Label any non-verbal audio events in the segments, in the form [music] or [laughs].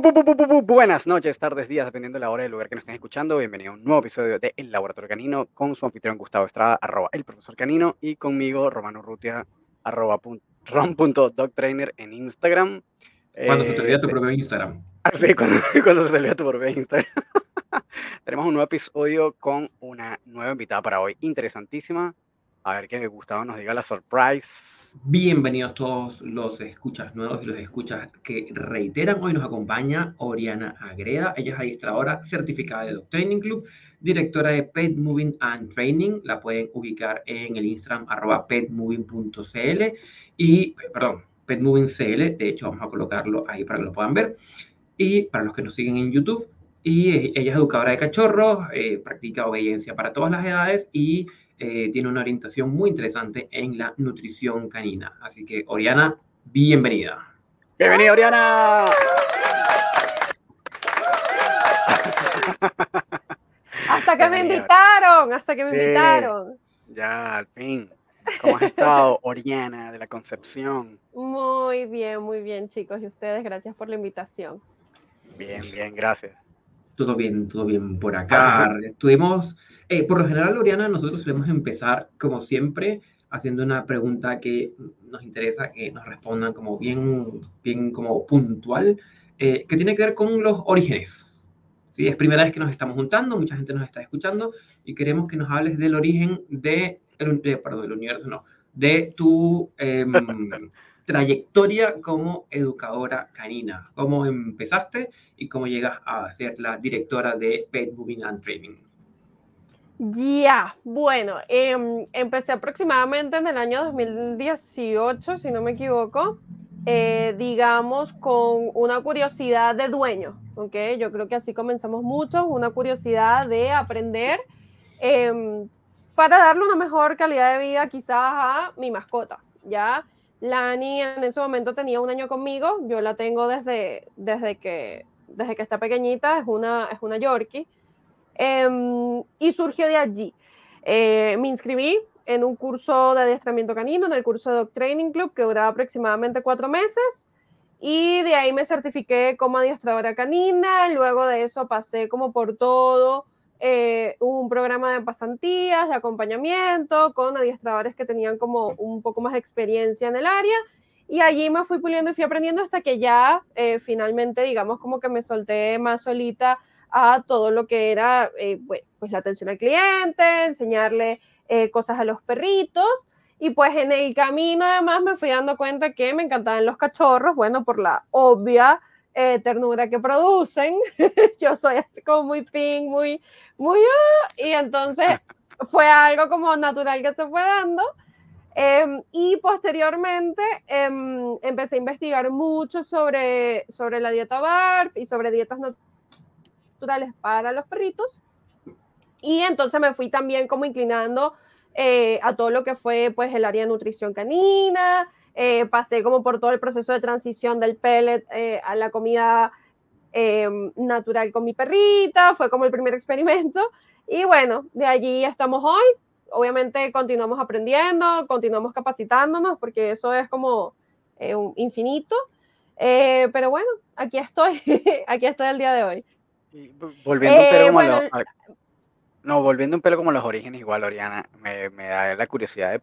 Buenas noches, tardes, días, dependiendo de la hora y el lugar que nos estén escuchando. Bienvenido a un nuevo episodio de El Laboratorio Canino con su anfitrión Gustavo Estrada, arroba el profesor Canino, y conmigo Romano Rutia, arroba rom.dogtrainer en Instagram. Cuando se te olvida tu propio Instagram. Ah, sí, [laughs] cuando, cuando se te olvida tu propio Instagram. [laughs] Tenemos un nuevo episodio con una nueva invitada para hoy, interesantísima. A ver que Gustavo nos diga la surprise. Bienvenidos todos los escuchas nuevos y los escuchas que reiteran. Hoy nos acompaña Oriana Agreda. Ella es administradora certificada de Training Club, directora de Pet Moving and Training. La pueden ubicar en el Instagram arroba petmoving.cl y, perdón, petmovingcl. De hecho, vamos a colocarlo ahí para que lo puedan ver. Y para los que nos siguen en YouTube, y ella es educadora de cachorros, eh, practica obediencia para todas las edades y eh, tiene una orientación muy interesante en la nutrición canina. Así que, Oriana, bienvenida. Bienvenida, Oriana. hasta que me invitaron, hasta que me invitaron. Ya, al fin. ¿Cómo has estado, Oriana, de la Concepción? Muy bien, muy bien, chicos. Y ustedes, gracias por la invitación. Bien, bien, gracias. Todo bien, todo bien por acá. Estuvimos eh, por lo general, Oriana, nosotros solemos empezar, como siempre, haciendo una pregunta que nos interesa que nos respondan como bien, bien como puntual, eh, que tiene que ver con los orígenes. ¿Sí? Es primera vez que nos estamos juntando, mucha gente nos está escuchando y queremos que nos hables del origen de, perdón, del universo, no, de tu em, [laughs] trayectoria como educadora canina. ¿Cómo empezaste y cómo llegas a ser la directora de Pet Moving and Training? Ya, bueno, em, empecé aproximadamente en el año 2018, si no me equivoco, eh, digamos, con una curiosidad de dueño, ¿ok? Yo creo que así comenzamos muchos, una curiosidad de aprender em, para darle una mejor calidad de vida quizás a mi mascota, ¿ya? Lani en ese momento tenía un año conmigo, yo la tengo desde, desde, que, desde que está pequeñita, es una, es una Yorkie. Em, y surgió de allí. Eh, me inscribí en un curso de adiestramiento canino, en el curso de Dog Training Club, que duraba aproximadamente cuatro meses. Y de ahí me certifiqué como adiestradora canina. Luego de eso pasé como por todo eh, un programa de pasantías, de acompañamiento con adiestradores que tenían como un poco más de experiencia en el área. Y allí me fui puliendo y fui aprendiendo hasta que ya eh, finalmente, digamos, como que me solté más solita a todo lo que era eh, pues, la atención al cliente, enseñarle eh, cosas a los perritos. Y pues en el camino además me fui dando cuenta que me encantaban los cachorros, bueno, por la obvia eh, ternura que producen. [laughs] Yo soy así como muy pink, muy, muy... Ah, y entonces [laughs] fue algo como natural que se fue dando. Em, y posteriormente em, empecé a investigar mucho sobre, sobre la dieta BARF y sobre dietas naturales naturales para los perritos. Y entonces me fui también como inclinando eh, a todo lo que fue pues el área de nutrición canina, eh, pasé como por todo el proceso de transición del pellet eh, a la comida em, natural con mi perrita, fue como el primer experimento. Y bueno, de allí estamos hoy. Obviamente continuamos aprendiendo, continuamos capacitándonos, porque eso es como un infinito. pero bueno, aquí estoy, [laughs] aquí estoy el día de hoy volviendo un pelo eh, como los, no, volviendo un pelo como los orígenes, igual, Oriana, me, me da la curiosidad de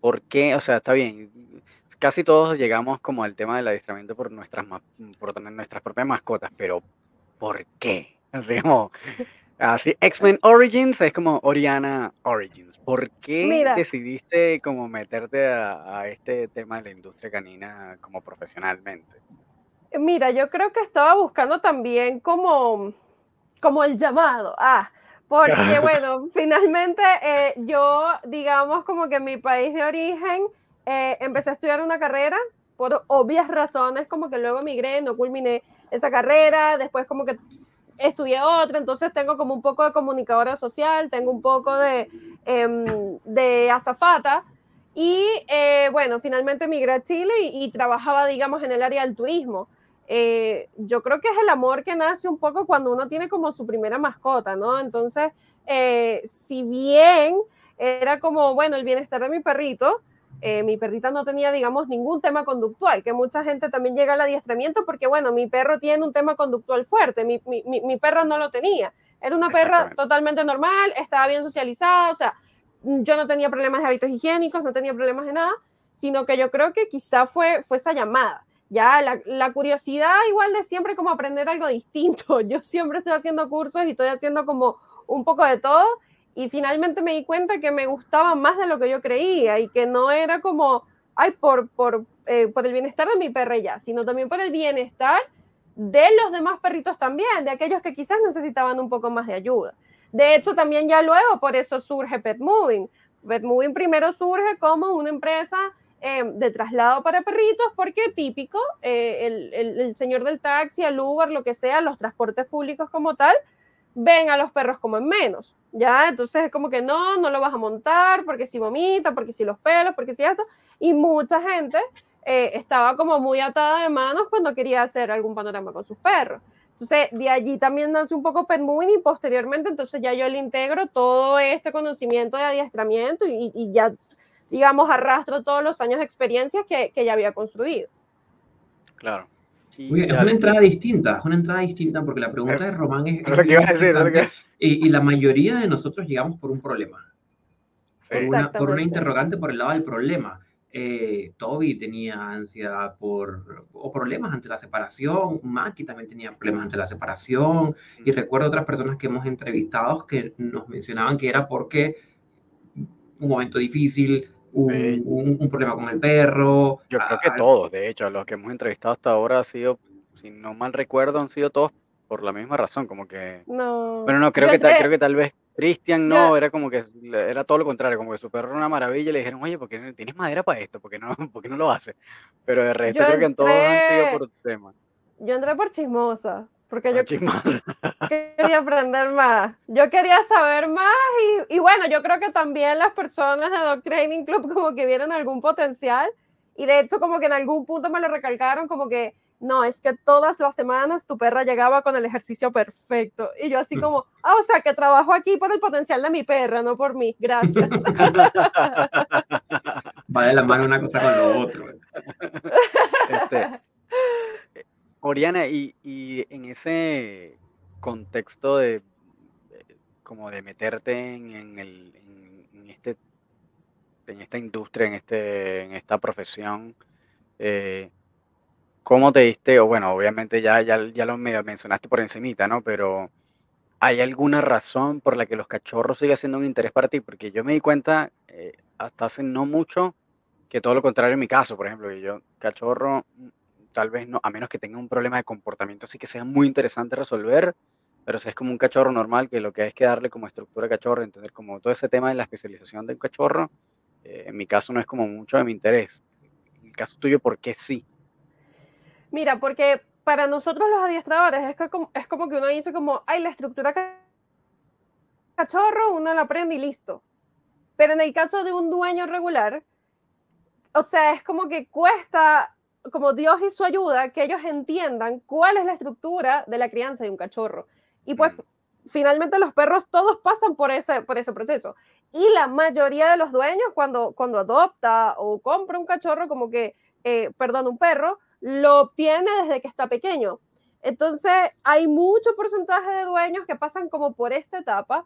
por qué, o sea, está bien, casi todos llegamos como al tema del adiestramiento por nuestras, por tener nuestras propias mascotas, pero ¿por qué? [laughs] Así como, así, X-Men Origins es como Oriana Origins. ¿Por qué decidiste como meterte a, a, este tema de la industria canina como profesionalmente? Mira, yo creo que estaba buscando también como, como el llamado. Ah, porque [laughs] bueno, finalmente eh, yo, digamos, como que mi país de origen, eh, empecé a estudiar una carrera por obvias razones, como que luego migré, no culminé esa carrera, después como que estudié otra, entonces tengo como un poco de comunicadora social, tengo un poco de, em, de azafata, y eh, bueno, finalmente migré a Chile y, y, trabajaba, digamos, en el área del turismo. Eh, yo creo que es el amor que nace un poco cuando uno tiene como su primera mascota, ¿no? Entonces, eh, si bien era como, bueno, el bienestar de mi perrito, eh, mi perrita no tenía, digamos, ningún tema conductual, que mucha gente también llega al adiestramiento porque, bueno, mi perro tiene un tema conductual fuerte, mi, mi, mi perro no lo tenía. Era una perra totalmente normal, estaba bien socializada, o sea, yo no tenía problemas de hábitos higiénicos, no tenía problemas de nada, sino que yo creo que quizá fue, fue esa llamada. Ya, la, la, curiosidad igual de siempre como aprender algo distinto. [laughs] Yo siempre estoy haciendo cursos y estoy haciendo como un poco de todo y finalmente me di cuenta que me gustaba más de lo que yo creía y que no era como, ay, por, por, eh, por el bienestar de mi perra sino también por el bienestar de los demás perritos también, de aquellos que quizás necesitaban un poco más de ayuda. De hecho, también ya luego por eso surge Pet Moving. Pet Moving primero surge como una empresa eh, de traslado para perritos, porque típico, eh, el, el, el, señor del taxi, el Uber, lo que sea, los transportes públicos como tal, ven a los perros como en menos, ¿ya? Entonces es como que no, no lo vas a montar porque si vomita, porque si los pelos, porque si esto, y mucha gente eh, estaba como muy atada de manos cuando quería hacer algún panorama con sus perros. Entonces, de allí también nace un poco Pet y posteriormente, entonces ya yo le integro todo este conocimiento de adiestramiento y, y ya, digamos, arrastro todos los años de experiencia que, que ya había construido. Claro es una entrada distinta, es una entrada distinta porque la pregunta de Román es... es que a decir, y, y, la mayoría de nosotros llegamos por un problema. Por una, por una interrogante por el lado del problema. Eh, Toby tenía ansiedad por, o problemas ante la separación, Maki también tenía problemas ante la separación, y recuerdo otras personas que hemos entrevistado que nos mencionaban que era porque un momento difícil, un, un, problema con el perro. Yo creo que todos, de hecho, los que hemos entrevistado hasta ahora ha sido, si no mal recuerdo, han sido todos por la misma razón, como que... No. Bueno, no, creo, que, tal, creo que tal vez Cristian no, era como que era todo lo contrario, como que su perro era una maravilla y le dijeron, oye, ¿por qué tienes madera para esto? ¿Por qué no, por qué no lo hace? Pero de resto creo que en todos han sido por tema. Yo entré por chismosa. Porque yo [laughs] quería aprender más. Yo quería saber más y, y, bueno, yo creo que también las personas de Dog Training Club [laughs] como que vieron algún potencial y de hecho como que en algún punto me lo recalcaron como que no, es que todas las semanas tu perra llegaba con el ejercicio perfecto. Y yo así mm. como, ah, o sea, que trabajo aquí por el potencial de mi perra, no por mí. Gracias. [laughs] Va de la mano una cosa con lo otro. Este, Oriana, y, y en ese contexto de, como de meterte en, el, en, este, en esta industria, en, este, en esta profesión, eh, ¿cómo te diste? O bueno, obviamente ya, ya, ya lo medio mencionaste por encimita, ¿no? Pero ¿hay alguna razón por la que los cachorros siguen siendo un interés para ti? Porque yo me di cuenta eh, hasta hace no mucho que todo lo contrario en mi caso, por ejemplo, que yo cachorro tal vez no, a menos que tenga un problema de comportamiento, sí que sea muy interesante resolver, pero si es como un cachorro normal, que lo que hay es que darle como estructura cachorro, entonces como todo ese tema de la especialización del cachorro, eh, en mi caso no es como mucho de mi interés. En el caso tuyo, ¿por qué sí? Mira, porque para nosotros los adiestradores es, que como, es como que uno dice como, ay, la estructura cachorro, uno la aprende y listo. Pero en el caso de un dueño regular, o sea, es como que cuesta como Dios y su ayuda, que ellos entiendan cuál es la estructura de la crianza de un cachorro. Y pues mm. finalmente los perros todos pasan por ese, por ese proceso. Y la mayoría de los dueños cuando, cuando adopta o compra un cachorro, como que, eh, perdón, un perro, lo obtiene desde que está pequeño. Entonces hay mucho porcentaje de dueños que pasan como por esta etapa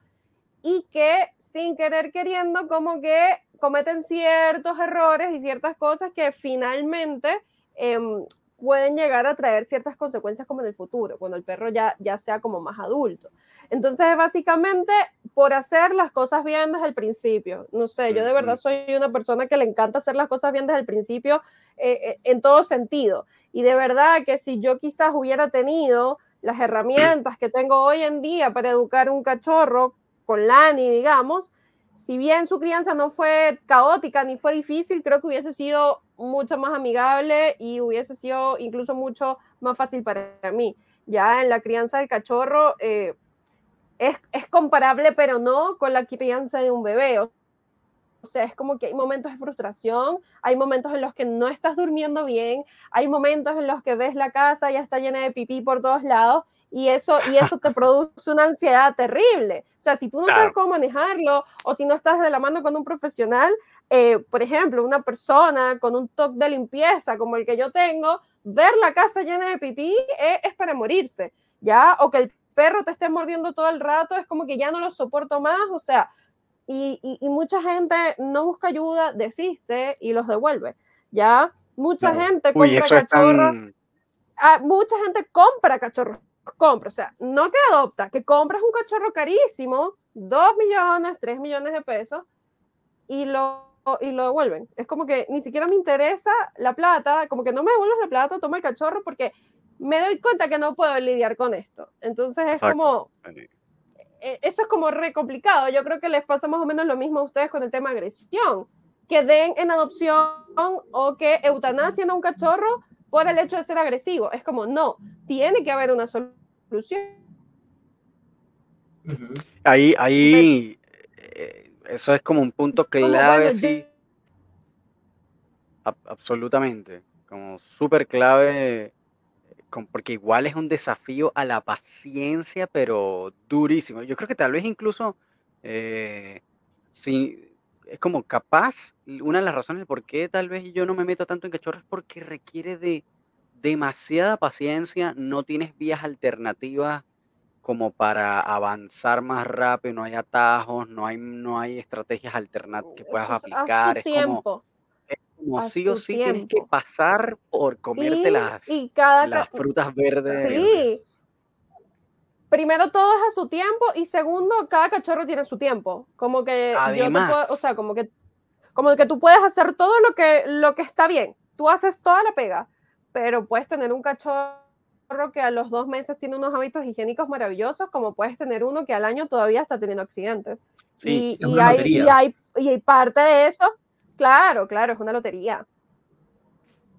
y que sin querer queriendo como que cometen ciertos errores y ciertas cosas que finalmente Em, pueden llegar a traer ciertas consecuencias como en el futuro, cuando el perro ya, ya sea como más adulto. Entonces, básicamente, por hacer las cosas bien desde el principio. No sé, yo de verdad soy una persona que le encanta hacer las cosas bien desde el principio eh, eh, en todo sentido. Y de verdad que si yo quizás hubiera tenido las herramientas que tengo hoy en día para educar un cachorro con Lani, digamos, si bien su crianza no fue caótica ni fue difícil, creo que hubiese sido mucho más amigable y hubiese sido incluso mucho más fácil para mí. Ya en la crianza del cachorro eh, es, es, comparable, pero no con la crianza de un bebé. O sea, es como que hay momentos de frustración, hay momentos en los que no estás durmiendo bien, hay momentos en los que ves la casa ya está llena de pipí por todos lados y eso, y eso te [laughs] produce una ansiedad terrible. O sea, si tú no sabes cómo manejarlo o si no estás de la mano con un profesional, eh, por ejemplo, una persona con un toque de limpieza como el que yo tengo, ver la casa llena de pipí es, para morirse, ¿ya? O que el perro te esté mordiendo todo el rato, es como que ya no lo soporto más, o sea, y, y, mucha gente no busca ayuda, desiste y los devuelve, ¿ya? Mucha gente compra cachorros, ah, mucha gente compra cachorros, compra, o sea, no te adopta, que compras un cachorro carísimo, 2 millones, 3 millones de pesos, y lo y lo devuelven. Es como que ni siquiera me interesa la plata, como que no me devuelves la plata, toma el cachorro porque me doy cuenta que no puedo lidiar con esto. Entonces es como, e, esto es como re complicado. Yo creo que les pasa más o menos lo mismo a ustedes con el tema agresión, que den en adopción o que eutanasien a un cachorro por el hecho de ser agresivo. Es como, no, tiene que haber una solución. Ahí, ahí, eso es como un punto clave, sí. absolutamente. Como súper clave, porque igual es un desafío a la paciencia, pero durísimo. Yo creo que tal vez incluso, eh, si es como capaz, una de las razones por qué tal vez yo no me meto tanto en cachorros es porque requiere de demasiada paciencia, no tienes vías alternativas como para avanzar más rápido, no hay atajos, no hay, no hay estrategias alternativas que puedas aplicar. Es como, es como sí o sí tienes que pasar por comerte las, las frutas verdes. Sí. Primero todo es a su tiempo y segundo, cada cachorro tiene su tiempo. Como que o sea, como que como que tú puedes hacer todo lo que, lo que está bien. Tú haces toda la pega, pero puedes tener un cachorro que a los dos meses tiene unos hábitos higiénicos maravillosos, como puedes tener uno que al año todavía está teniendo accidentes. y, hay, y, parte de eso, claro, claro, es una lotería.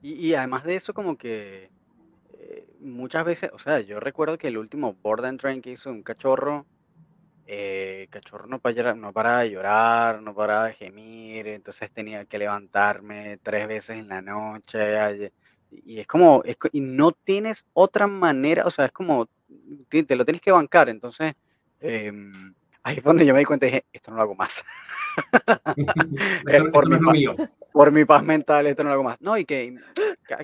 Y, además de eso, como que eh, muchas veces, o sea, yo recuerdo que el último board and train que hizo un cachorro, eh, cachorro no para no paraba de llorar, no paraba de gemir, entonces tenía que levantarme tres veces en la noche, y es como, y no tienes otra manera, o sea, es como, te, lo tienes que bancar, entonces, em, ahí fue donde yo me di cuenta y dije, esto no lo hago más. [laughs] por, mi paz, por mi paz mental, esto no lo hago más. No, y que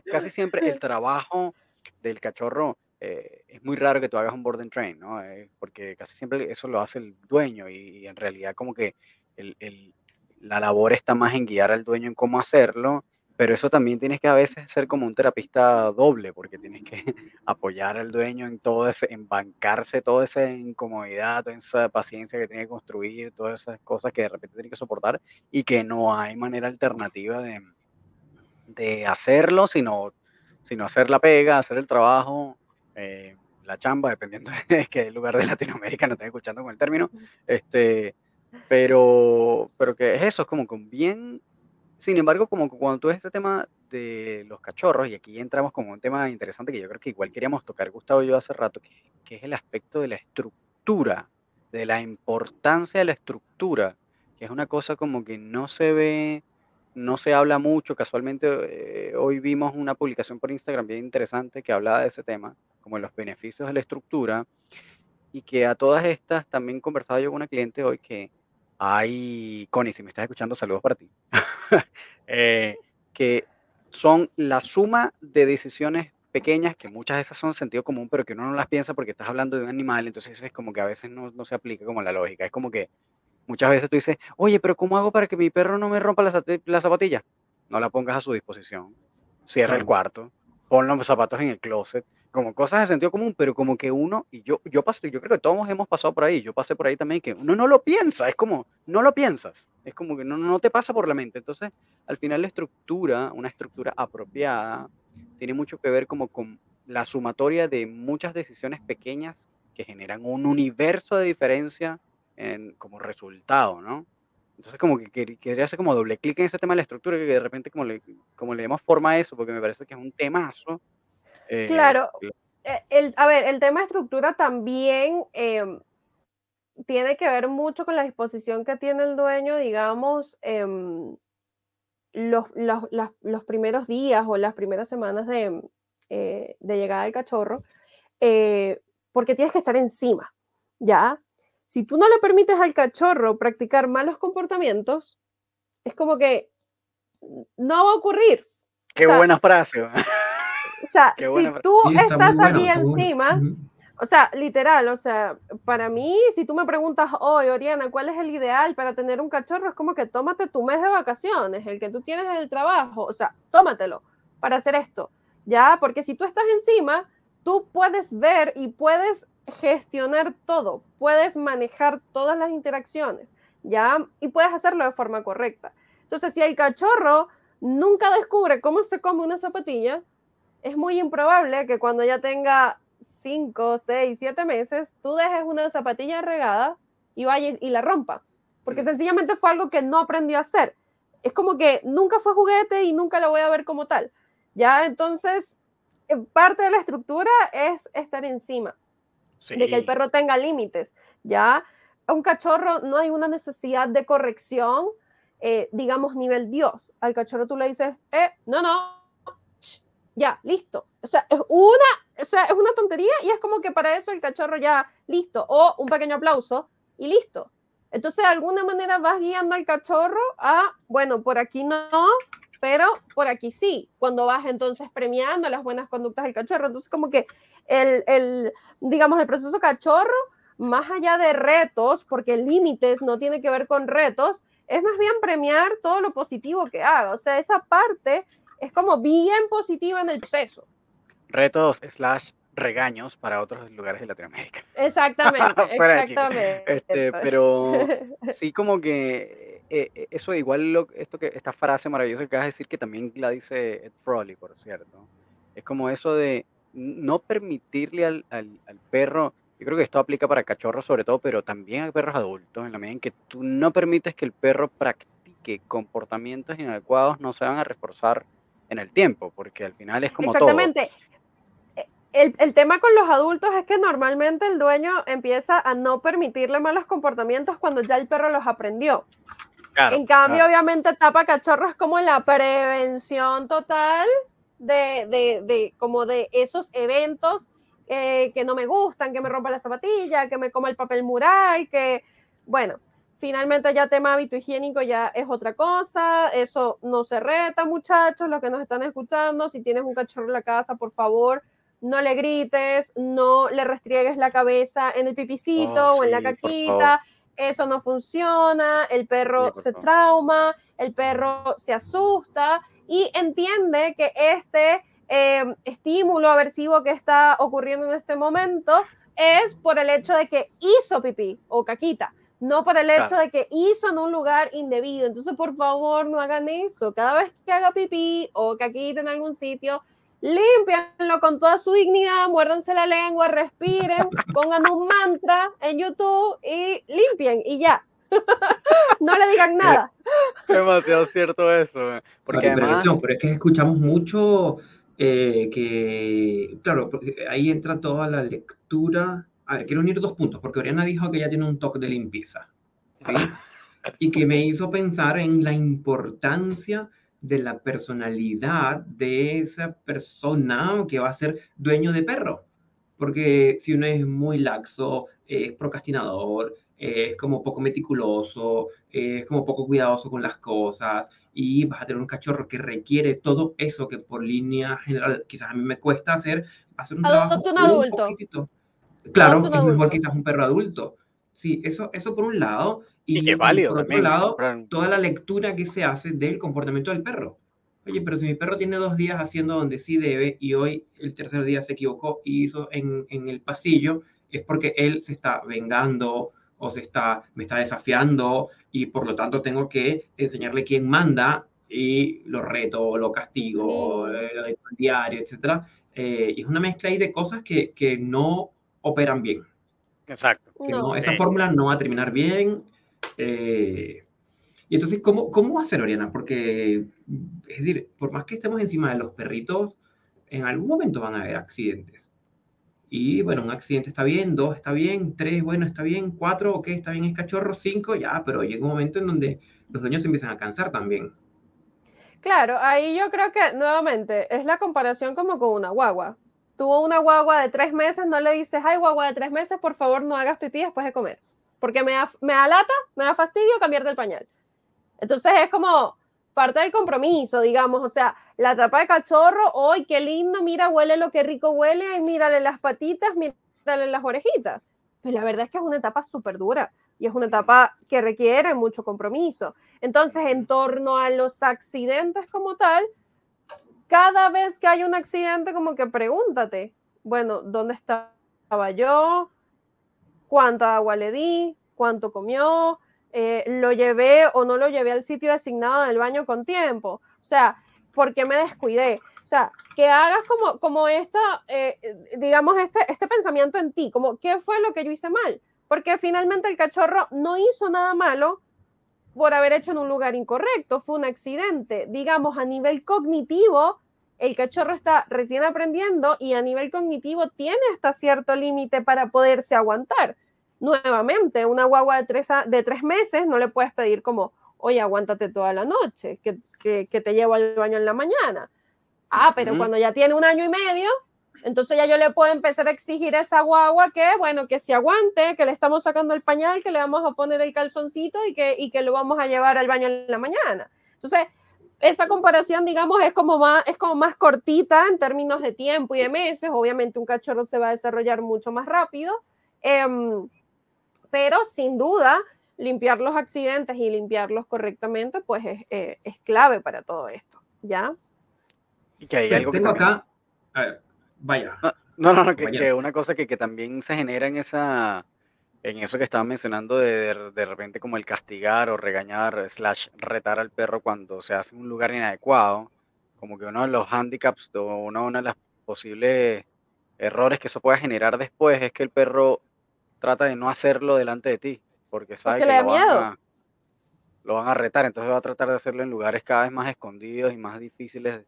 casi siempre el trabajo del cachorro eh, es muy raro que tú hagas un board and train, ¿no? Eh, porque casi siempre eso lo hace el dueño y, en realidad como que el, el, la labor está más en guiar al dueño en cómo hacerlo pero eso también tienes que a veces ser como un terapista doble, porque tienes que [laughs] apoyar al dueño en todo ese, en bancarse toda esa incomodidad, toda esa paciencia que tiene que construir, todas esas cosas que de repente tiene que soportar y que no hay manera alternativa de, de hacerlo, sino, sino hacer la pega, hacer el trabajo, eh, la chamba, dependiendo [laughs] de qué lugar de Latinoamérica no estén escuchando con el término. Este, pero, pero que es eso, es como con bien sin embargo, como cuando tú ves este tema de los cachorros, y aquí entramos como un tema interesante que yo creo que igual queríamos tocar Gustavo y yo hace rato, que, es el aspecto de la estructura, de la importancia de la estructura, que es una cosa como que no se ve, no se habla mucho. Casualmente eh, hoy vimos una publicación por Instagram bien interesante que hablaba de ese tema, como los beneficios de la estructura, y que a todas estas también conversaba yo con una cliente hoy que hay, Connie, si me estás escuchando, saludos para ti, [laughs] eh, que son la suma de decisiones pequeñas, que muchas de esas son sentido común, pero que uno no las piensa porque estás hablando de un animal, entonces es como que a veces no, no se aplica como la lógica. Es como que muchas veces tú dices, oye, pero ¿cómo hago para que mi perro no me rompa la, la zapatilla? No la pongas a su disposición. Cierra el cuarto, pon los zapatos en el closet, como cosas de sentido común, pero como que uno, y yo, yo pasé, yo creo que todos hemos pasado por ahí, yo pasé por ahí también, que uno no lo piensa, es como, no lo piensas, es como que no, no te pasa por la mente. Entonces, al final la estructura, una estructura apropiada, tiene mucho que ver como con la sumatoria de muchas decisiones pequeñas que generan un universo de diferencia en, como resultado, ¿no? Entonces como que quería hacer como doble clic en ese tema de la estructura, que de repente como le, como le demos forma a eso, porque me parece que es un temazo, eh, claro. Eh, el, a ver, el tema de estructura también em, tiene que ver mucho con la disposición que tiene el dueño, digamos, em, los, los, los, primeros días o las primeras semanas de, eh, de llegada del cachorro, porque tienes que estar encima, ¿ya? Si tú no le permites al cachorro practicar malos comportamientos, es como que no va a ocurrir. Qué buena frase. O sea, [laughs] si tú estás allí encima, o sea, literal, o sea, para mí, si tú me preguntas hoy, Oriana, ¿cuál es el ideal para tener un cachorro? Es como que tómate tu mes de vacaciones, el que tú tienes en el trabajo, o sea, tómatelo para hacer esto, ¿ya? Porque si tú estás encima, tú puedes ver y puedes gestionar todo, puedes manejar todas las interacciones, ¿ya? Y puedes hacerlo de forma correcta. Entonces, si el cachorro nunca descubre cómo se come una zapatilla, es muy improbable que cuando ya tenga 5, 6, 7 meses, tú dejes una zapatilla regada y vaya y la rompa. Porque mm. sencillamente fue algo que no aprendió a hacer. Es como que nunca fue juguete y nunca lo voy a ver como tal. Ya, entonces, parte de la estructura es estar encima. De que el perro tenga límites. Ya, un cachorro no hay una necesidad de corrección, eh, digamos, nivel Dios. Al cachorro tú le dices, eh, no, no, ya, listo. O sea, es una, o sea, es una tontería y es como que para eso el cachorro ya, listo. O un pequeño aplauso y listo. Entonces, de alguna manera vas guiando al cachorro a, bueno, por aquí no, pero por aquí sí. Cuando vas entonces premiando las buenas conductas del cachorro. Entonces, como que el, el digamos, el proceso cachorro, más allá de retos, porque límites no tiene que ver con retos, es más bien premiar todo lo positivo que haga. O sea, esa parte es como bien positiva en el proceso. Retos slash regaños para otros lugares de Latinoamérica. [laughs] Exactamente, exactamente. Este, pero [laughs] sí como que eh, eh, eso igual lo, esto que esta frase maravillosa que acabas de decir que también la dice Ed Froley, por cierto. Es como eso de no permitirle al, al, al perro, yo creo que esto aplica para cachorros sobre todo, pero también a perros adultos, en la medida en que tú no permites que el perro practique comportamientos inadecuados, no se van a reforzar en el tiempo, porque al final es como Exactamente. El, el, tema con los adultos es que normalmente el dueño empieza a no permitirle malos comportamientos cuando ya el perro los aprendió. en cambio, obviamente, tapa cachorros como la prevención total de, de, de como de esos eventos eh, que no me gustan, que me rompa la zapatilla, que me coma el papel mural, que, bueno, Finalmente ya tema hábito higiénico ya es otra cosa, eso no se reta muchachos, los que nos están escuchando, si tienes un cachorro en la casa, por favor, no le grites, no le restriegues la cabeza en el pipicito oh, o en la caquita, eso no funciona, el perro se trauma, el perro se asusta y entiende que este eh, estímulo aversivo que está ocurriendo en este momento es por el hecho de que hizo pipí o caquita no por el hecho de que hizo en un lugar indebido. Entonces, por favor, no hagan eso. Cada vez que haga pipí o aquí en algún sitio, límpianlo con toda su dignidad, muérdanse la lengua, respiren, [laughs] pongan un mantra en YouTube y limpien y ya. [laughs] no le digan nada. Demasiado cierto eso. Eh. Porque además... pero es que escuchamos mucho eh, que, claro, ahí entra toda la lectura a ver, quiero unir dos puntos, porque Oriana dijo que ella tiene un toque de limpieza, ¿sí? [laughs] Y que me hizo pensar en la importancia de la personalidad de esa persona que va a ser dueño de perro. Porque si uno es muy laxo, es procrastinador, es como poco meticuloso, es como poco cuidadoso con las cosas y vas a tener un cachorro que requiere todo eso que por línea general quizás a mí me cuesta hacer, hacer un trabajo un adulto. Claro, es mejor quizás un perro adulto. Sí, eso, eso por un lado. Y, que válido por otro lado, toda la lectura que se hace del comportamiento del perro. Oye, pero si mi perro tiene dos días haciendo donde sí debe y hoy el tercer día se equivocó y hizo en, en el pasillo, es porque él se está vengando o se está, me está desafiando y por lo tanto tengo que enseñarle quién manda y lo reto, lo castigo, eh, lo diario, etc. Eh, y es una mezcla ahí de cosas que, que no operan bien. Exacto. esa fórmula no va a terminar bien. Eh, y entonces, ¿cómo, ¿cómo hacer, Oriana? Porque, es decir, por más que estemos encima de los perritos, en algún momento van a haber accidentes. Y bueno, un accidente está bien, dos está bien, tres, bueno, está bien, cuatro, ok, está bien, es cachorro, cinco, ya, pero llega un momento en donde los dueños se empiezan a cansar también. Claro, ahí yo creo que nuevamente es la comparación como con una guagua tuvo una guagua de tres meses, no le dices, ay, guagua de tres meses, por favor no hagas pipí después de comer, porque me da, me da lata, me da fastidio cambiarte el pañal. Entonces es como parte del compromiso, digamos, o sea, la etapa de cachorro, hoy qué lindo, mira, huele lo que rico huele, ay, mírale las patitas, mírale las orejitas. Pues la verdad es que es una etapa súper dura y es una etapa que requiere mucho compromiso. Entonces, en torno a los accidentes como tal, cada vez que hay un accidente, como que pregúntate, bueno, ¿dónde estaba yo? ¿Cuánta agua le di? ¿Cuánto comió? Eh, ¿Lo llevé o no lo llevé al sitio designado del baño con tiempo? O sea, ¿por qué me descuidé? O sea, que hagas como, como esta, eh, digamos, este, este pensamiento en ti, como, ¿qué fue lo que yo hice mal? Porque finalmente el cachorro no hizo nada malo por haber hecho en un lugar incorrecto, fue un accidente. Digamos, a nivel cognitivo, el cachorro está recién aprendiendo y a nivel cognitivo tiene hasta cierto límite para poderse aguantar. Nuevamente, una guagua de tres, de tres meses no le puedes pedir como, oye, aguántate toda la noche, que, que, te llevo al baño en la mañana. Ah, pero cuando ya tiene un año y medio, entonces ya yo le puedo empezar a exigir a esa guagua que, bueno, que se aguante, que le estamos sacando el pañal, que le vamos a poner el calzoncito y que, y que lo vamos a llevar al baño en la mañana. Entonces, esa comparación, digamos, es como, más, es como más cortita en términos de tiempo y de meses. Obviamente un cachorro se va a desarrollar mucho más rápido, em, pero sin duda limpiar los accidentes y limpiarlos correctamente, pues es, eh, es clave para todo esto, ¿ya? Y que hay algo Tengo acá, vaya. No, no, no, que, una cosa que, que también se genera en esa en eso que estaba mencionando de, de, repente como el castigar o regañar, slash retar al perro cuando se hace en un lugar inadecuado, como que uno de los handicaps o uno, de los posibles errores que eso pueda generar después es que el perro trata de no hacerlo delante de ti, porque sabe que lo, van a, lo van a retar, entonces va a tratar de hacerlo en lugares cada vez más escondidos y más difíciles,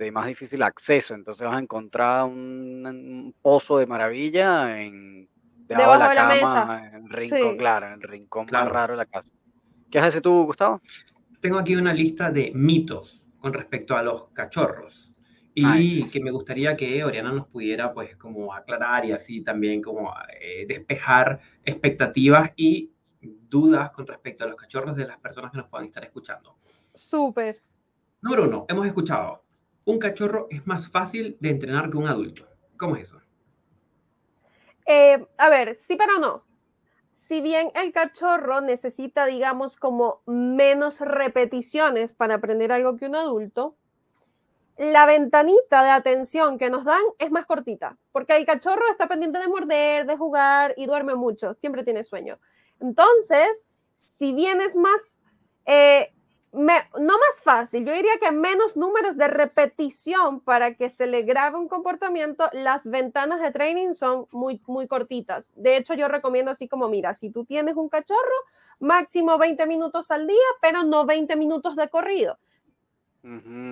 de más difícil acceso, entonces vas a encontrar un pozo de maravilla en debajo, de la, cama, en el rincón, claro, en el rincón más raro de la casa. ¿Qué haces tú, Gustavo? Tengo aquí una lista de mitos con respecto a los cachorros y que me gustaría que Oriana nos pudiera pues como aclarar y así también como eh, despejar expectativas y dudas con respecto a los cachorros de las personas que nos puedan estar escuchando. Súper. Número uno, hemos escuchado, un cachorro es más fácil de entrenar que un adulto. ¿Cómo es eso? Eh, a ver, sí, pero no. Si bien el cachorro necesita, digamos, como menos repeticiones para aprender algo que un adulto, la ventanita de atención que nos dan es más cortita, porque el cachorro está pendiente de morder, de jugar y duerme mucho, siempre tiene sueño. Entonces, si bien es más eh, no más fácil, yo diría que menos números de repetición para que se le grabe un comportamiento, las ventanas de training son muy, muy cortitas. De hecho, yo recomiendo así como, mira, si tú tienes un cachorro, máximo 20 minutos al día, pero no 20 minutos de corrido.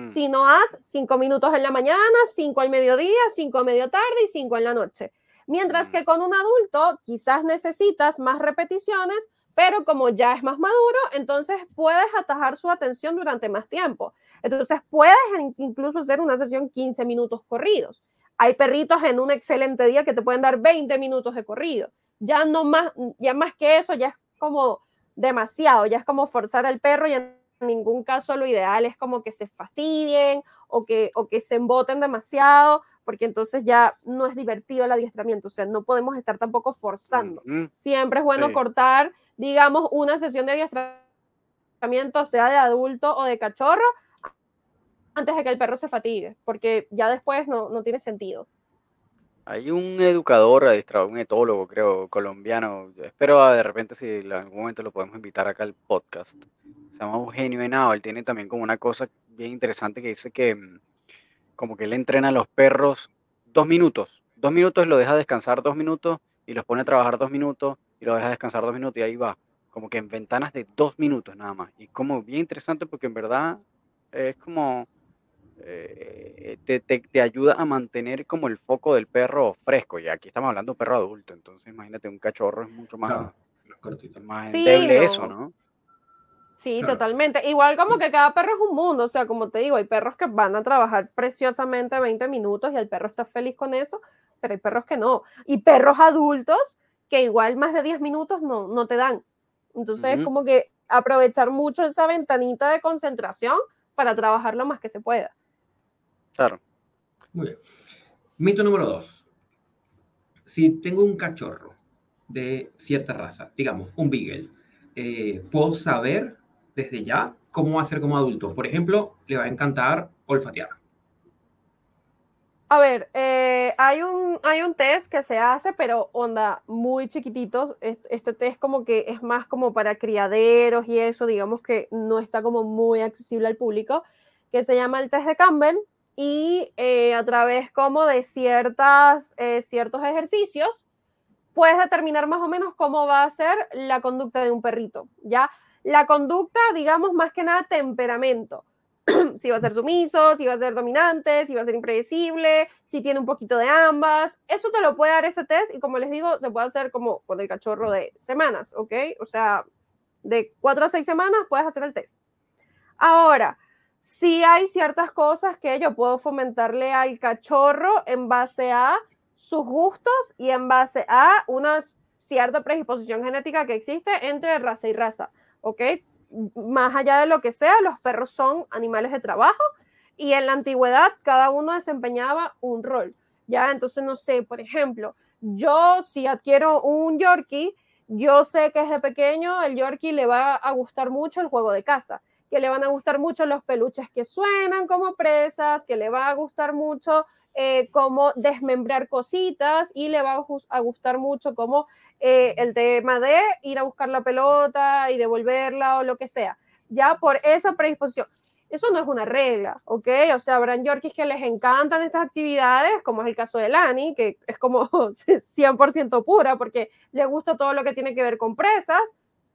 Si no haz 5 minutos en la mañana, 5 al mediodía, 5 a medio tarde y 5 en la noche. Mientras que con un adulto quizás necesitas más repeticiones, pero como ya es más maduro, entonces puedes atajar su atención durante más tiempo. Entonces puedes incluso hacer una sesión 15 minutos corridos. Hay perritos en un excelente día que te pueden dar 20 minutos de corrido. Ya no más, ya más que eso, ya es como demasiado, ya es como forzar al perro y en ningún caso lo ideal es como que se fastidien o que, o que se emboten demasiado, porque entonces ya no es divertido el adiestramiento, o sea, no podemos estar tampoco forzando. Siempre es bueno cortar digamos, una sesión de adiestramiento, sea de adulto o de cachorro, antes de que el perro se fatigue, porque ya después no, no tiene sentido. Hay un educador un etólogo, creo, colombiano. Espero de repente si en algún momento lo podemos invitar acá al podcast. Se llama Eugenio Henao. Él tiene también como una cosa bien interesante que dice que mm, como que él entrena a los perros dos minutos. Dos minutos lo deja descansar dos minutos y los pone a trabajar dos minutos y lo deja descansar dos minutos y ahí va, como que en ventanas de dos minutos nada más. Y como bien interesante porque en verdad es como eh, te, te, ayuda a mantener como el foco del perro fresco. Y aquí estamos hablando de un perro adulto, entonces imagínate, un cachorro es mucho más, más endeble eso, ¿no? Sí, totalmente. Igual como que cada perro es un mundo, o sea, como te digo, hay perros que van a trabajar preciosamente 20 minutos y el perro está feliz con eso, pero hay perros que no. Y perros adultos que igual más de 10 minutos no, no te dan. Entonces es como que aprovechar mucho esa ventanita de concentración para trabajar lo más que se pueda. Claro. Muy bien. Mito número dos. Si tengo un cachorro de cierta raza, digamos, un beagle, eh, puedo saber desde ya cómo va a ser como adulto. Por ejemplo, le va a encantar olfatear. A ver, eh, hay, un, hay un test que se hace, pero onda muy chiquititos. Este, test como que es más como para criaderos y eso, digamos que no está como muy accesible al público, que se llama el test de Campbell y eh, a través como de ciertas, eh, ciertos ejercicios puedes determinar más o menos cómo va a ser la conducta de un perrito, ¿ya? La conducta, digamos, más que nada temperamento [clears throat] si va a ser sumiso, si va a ser dominante, si va a ser impredecible, si tiene un poquito de ambas. Eso te lo puede dar ese test y como les digo, se puede hacer como con el cachorro de semanas, ¿ok? O sea, de cuatro a seis semanas puedes hacer el test. Ahora, si hay ciertas cosas que yo puedo fomentarle al cachorro en base a sus gustos y en base a una cierta predisposición genética que existe entre raza y raza, ¿ok? Más allá de lo que sea, los perros son animales de trabajo y en la antigüedad cada uno desempeñaba un rol. Ya, entonces no sé, por ejemplo, yo si adquiero un Yorkie, yo sé que desde pequeño el Yorkie le va a gustar mucho el juego de casa, que le van a gustar mucho los peluches que suenan como presas, que le va a gustar mucho eh, cómo desmembrar cositas y le va a, gustar mucho como eh, el tema de ir a buscar la pelota y devolverla o lo que sea, ya por esa predisposición. Eso no es una regla, ¿ok? O sea, habrán Yorkies que les encantan estas actividades, como es el caso de Lani, que es como [laughs] 100% pura porque le gusta todo lo que tiene que ver con presas,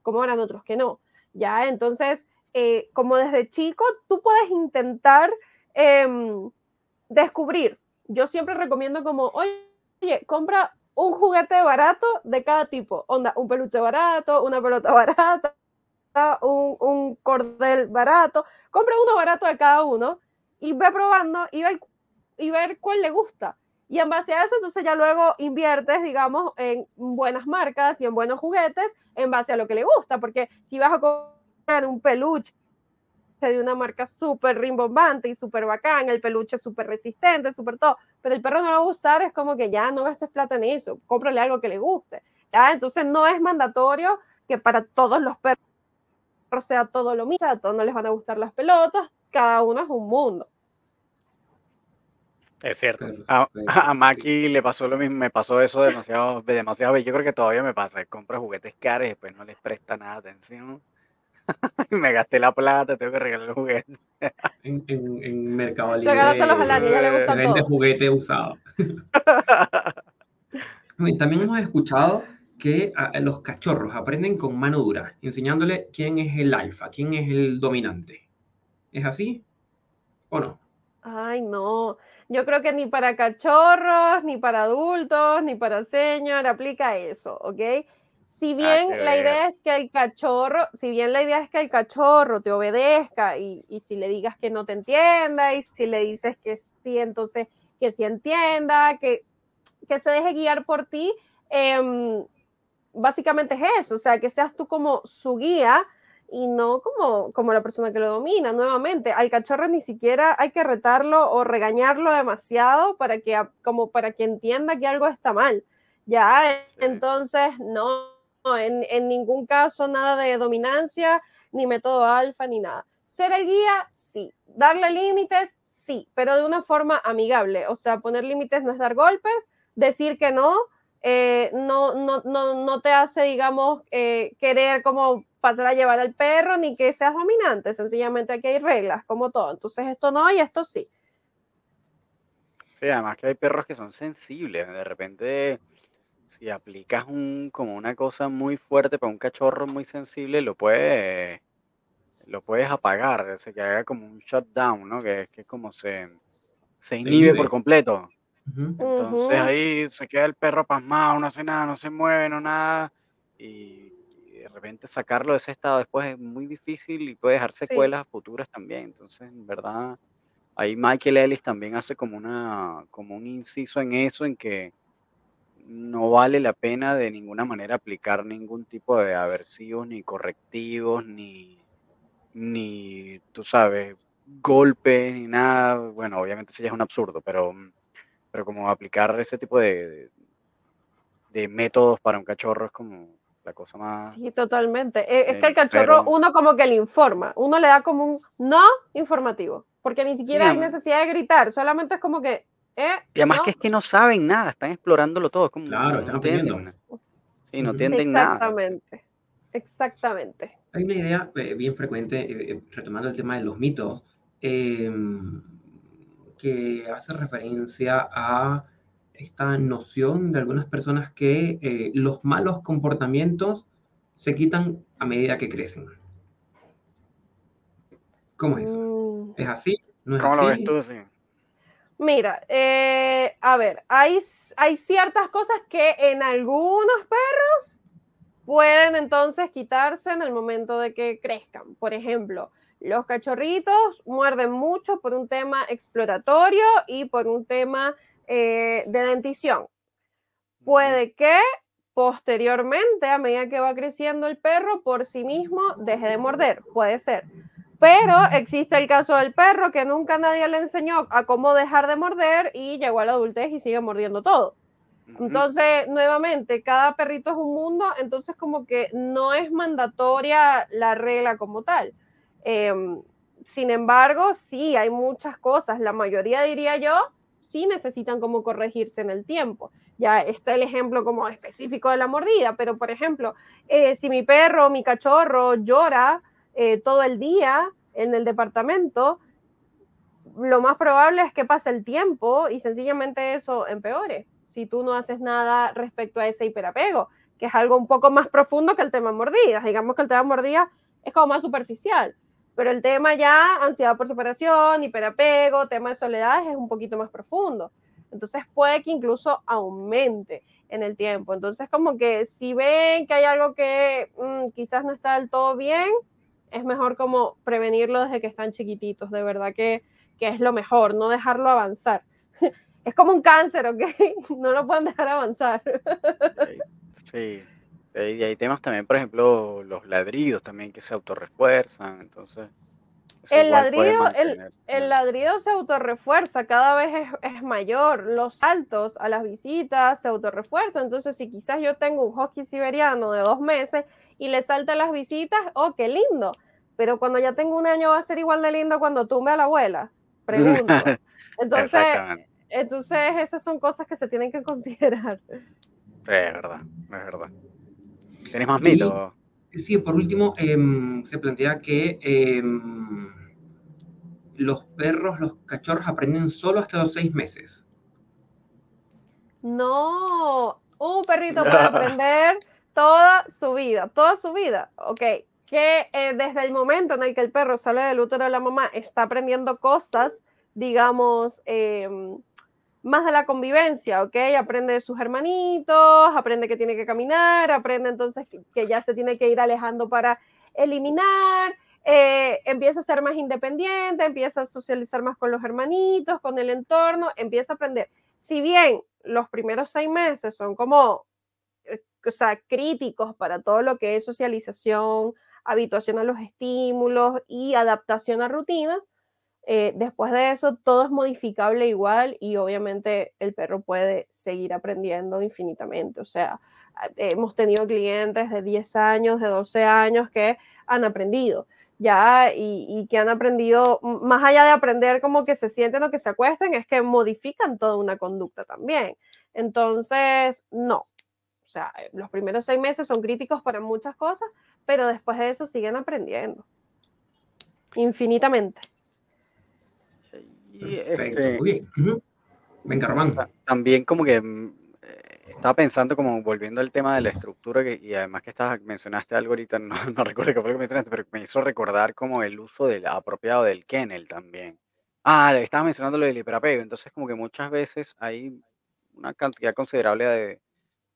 como habrán otros que no, ¿ya? Entonces, eh, como desde chico, tú puedes intentar em, descubrir yo siempre recomiendo como, oye, compra un juguete barato de cada tipo. Onda, un peluche barato, una pelota [laughs] barata, un, un cordel barato. Compra uno barato de cada uno y ve probando y ver, y ver cuál le gusta. Y en base a eso, entonces ya luego inviertes, digamos, en buenas marcas y en buenos juguetes en base a lo que le gusta. Porque si vas a comprar un peluche de una marca súper rimbombante y súper bacán, el peluche súper resistente, súper todo, pero el perro no lo va a usar, es como que ya no gastes plata en eso, cómprale algo que le guste. ¿ya? Entonces no es mandatorio que para todos los perros sea todo lo mismo, a todos no les van a gustar las pelotas, cada uno es un mundo. Es cierto. A, a, Maki le pasó lo mismo, me pasó eso demasiado, demasiado. Yo creo que todavía me pasa. Compra juguetes caros y después no les presta nada atención. [laughs] me gasté la plata, tengo que regalar el juguete. en, en, en Mercado Libre. ya Vende juguete usado. [laughs] También hemos escuchado que los cachorros aprenden con mano dura, enseñándole quién es el alfa, quién es el dominante. ¿Es así o no? Ay, no. Yo creo que ni para cachorros, ni para adultos, ni para señor aplica eso, ¿ok? Si bien la idea es que el cachorro, si bien la idea es que el cachorro te obedezca y, si le digas que no te entienda y si le dices que sí, entonces que sí entienda, que, que se deje guiar por ti, em, básicamente es eso, o sea, que seas tú como su guía y no como, como la persona que lo domina. Nuevamente, al cachorro ni siquiera hay que retarlo o regañarlo demasiado para que, como para que entienda que algo está mal. Ya, entonces, no, en, ningún caso nada de dominancia, ni método alfa, ni nada. Ser el guía, sí. Darle límites, sí, pero de una forma amigable. O sea, poner límites no es dar golpes, decir que no, eh, no, no, no, te hace, digamos, eh, querer como pasar a llevar al perro, ni que seas dominante. Sencillamente aquí hay reglas, como todo. Entonces, esto no y esto sí. Sí, además que hay perros que son sensibles. De repente si aplicas un, como una cosa muy fuerte para un cachorro muy sensible, lo puedes, lo puedes apagar, se que haga como un shutdown, ¿no? Que es que como se, se inhibe por completo. Entonces ahí se queda el perro pasmado, no hace nada, no se mueve, no nada. Y, de repente sacarlo de ese estado después es muy difícil y puede dejar secuelas futuras también. Entonces, en verdad, ahí Michael Ellis también hace como una, como un inciso en eso, en que no vale la pena de ninguna manera aplicar ningún tipo de aversivos, ni correctivos, ni, ni, tú sabes, golpes, ni nada. Bueno, obviamente eso ya es un absurdo, pero, pero como aplicar ese tipo de, de métodos para un cachorro es como la cosa más... Sí, totalmente. E, es, que el cachorro, uno como que le informa, uno le da como un no informativo, porque ni siquiera hay necesidad de gritar, solamente es como que... Eh, y además que es que no saben nada, están explorándolo todo. Como, claro, están aprendiendo. Sí, no entienden nada. Exactamente, exactamente. Hay una idea eh, bien frecuente, eh, retomando el tema de los mitos, em, que hace referencia a esta noción de algunas personas que eh, los malos comportamientos se quitan a medida que crecen. ¿Cómo es eso? Mm. ¿Es así? ¿No es ¿Cómo lo ves tú? Mira, eh, a ver, hay, hay ciertas cosas que en algunos perros pueden entonces quitarse en el momento de que crezcan. Por ejemplo, los cachorritos muerden mucho por un tema exploratorio y por un tema eh, de dentición. Puede que posteriormente, a medida que va creciendo el perro, por sí mismo deje de morder, puede ser. Pero existe el caso del perro que nunca nadie le enseñó a cómo dejar de morder y llegó a la adultez y sigue mordiendo todo. Entonces, nuevamente, cada perrito es un mundo, entonces como que no es mandatoria la regla como tal. Em, sin embargo, sí, hay muchas cosas, la mayoría diría yo, sí necesitan como corregirse en el tiempo. Ya está el ejemplo como específico de la mordida, pero por ejemplo, eh, si mi perro, mi cachorro llora eh, todo el día en el departamento, lo más probable es que pase el tiempo y sencillamente eso empeore. Si tú no haces nada respecto a ese hiperapego, que es algo un poco más profundo que el tema mordidas. Digamos que el tema mordidas es como más superficial pero el tema ya, ansiedad por separación, hiperapego, tema de soledad, es un poquito más profundo. Entonces puede que incluso aumente en el tiempo. Entonces como que si ven que hay algo que mm, quizás no está del todo bien, es mejor como prevenirlo desde que están chiquititos. De verdad que, que es lo mejor, no dejarlo avanzar. [laughs] es como un cáncer, ¿ok? [laughs] No lo pueden dejar avanzar. sí. Y hay temas también, por ejemplo, los ladridos también que se autorrefuerzan, entonces... El ladrido, el, ladrido se autorrefuerza, cada vez es, mayor. Los saltos a las visitas se autorrefuerzan. Entonces, si quizás yo tengo un husky siberiano de dos meses y le salta las visitas, oh, qué lindo. Pero cuando ya tengo un año va a ser igual de lindo cuando tumbe a la abuela. Pregunto. [laughs] Entonces, entonces, esas son cosas que se tienen que considerar. Es verdad, es verdad. ¿Tienes más mitos? Sí, por último, em, se plantea que em, los perros, los cachorros aprenden solo hasta los seis meses. No, un perrito [laughs] puede aprender toda su vida, toda su vida. Ok, que eh, desde el momento en el que el perro sale del útero de la mamá está aprendiendo cosas, digamos, em, más de la convivencia, ¿ok? Aprende de sus hermanitos, aprende que tiene que caminar, aprende entonces que, ya se tiene que ir alejando para eliminar, eh, empieza a ser más independiente, empieza a socializar más con los hermanitos, con el entorno, empieza a aprender. Si bien los primeros seis meses son como, eh, o sea, críticos para todo lo que es socialización, habituación a los estímulos y adaptación a rutinas, eh, después de eso, todo es modificable igual y obviamente el perro puede seguir aprendiendo infinitamente. O sea, hemos tenido clientes de 10 años, de 12 años que han aprendido ya y, que han aprendido, más allá de aprender como que se sienten o que se acuesten, es que modifican toda una conducta también. Entonces, no. O sea, los primeros seis meses son críticos para muchas cosas, pero después de eso siguen aprendiendo infinitamente. Este, Venga, Román. También como que mm, eh, estaba pensando como volviendo al tema de la estructura que, y además que estás, mencionaste algo ahorita, [laughs] no, no recuerdo qué fue lo que mencionaste, pero me hizo recordar como el uso del apropiado del kennel también. Ah, estaba mencionando lo del hiperapego, entonces como que muchas veces hay una cantidad considerable de,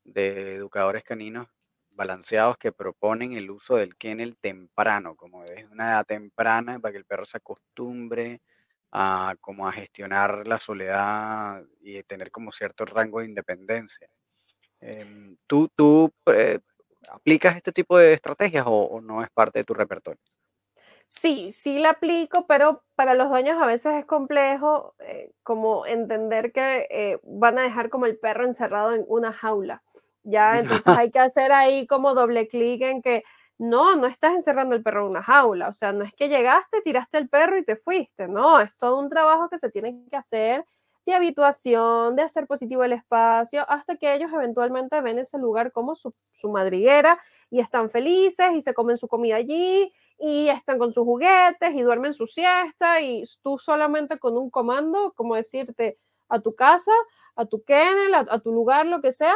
de educadores caninos balanceados que proponen el uso del kennel temprano, como desde una edad temprana para que el perro se acostumbre a como a gestionar la soledad y tener como cierto rango de independencia. Em, ¿tú, tú eh, aplicas este tipo de estrategias o, no es parte de tu repertorio? Sí, sí la aplico, pero para los dueños a veces es complejo eh, como entender que eh, van a dejar como el perro encerrado en una jaula. Ya, entonces [laughs] hay que hacer ahí como doble clic en que no, no estás encerrando el perro en una jaula. O sea, no es que llegaste, tiraste el perro y te fuiste. No, es todo un trabajo que se tiene que hacer de habituación, de hacer positivo el espacio, hasta que ellos eventualmente ven ese lugar como su, madriguera y están felices y se comen su comida allí y están con sus juguetes y duermen su siesta y tú solamente con un comando, como decirte, a tu casa, a tu kennel, a, tu lugar, lo que sea,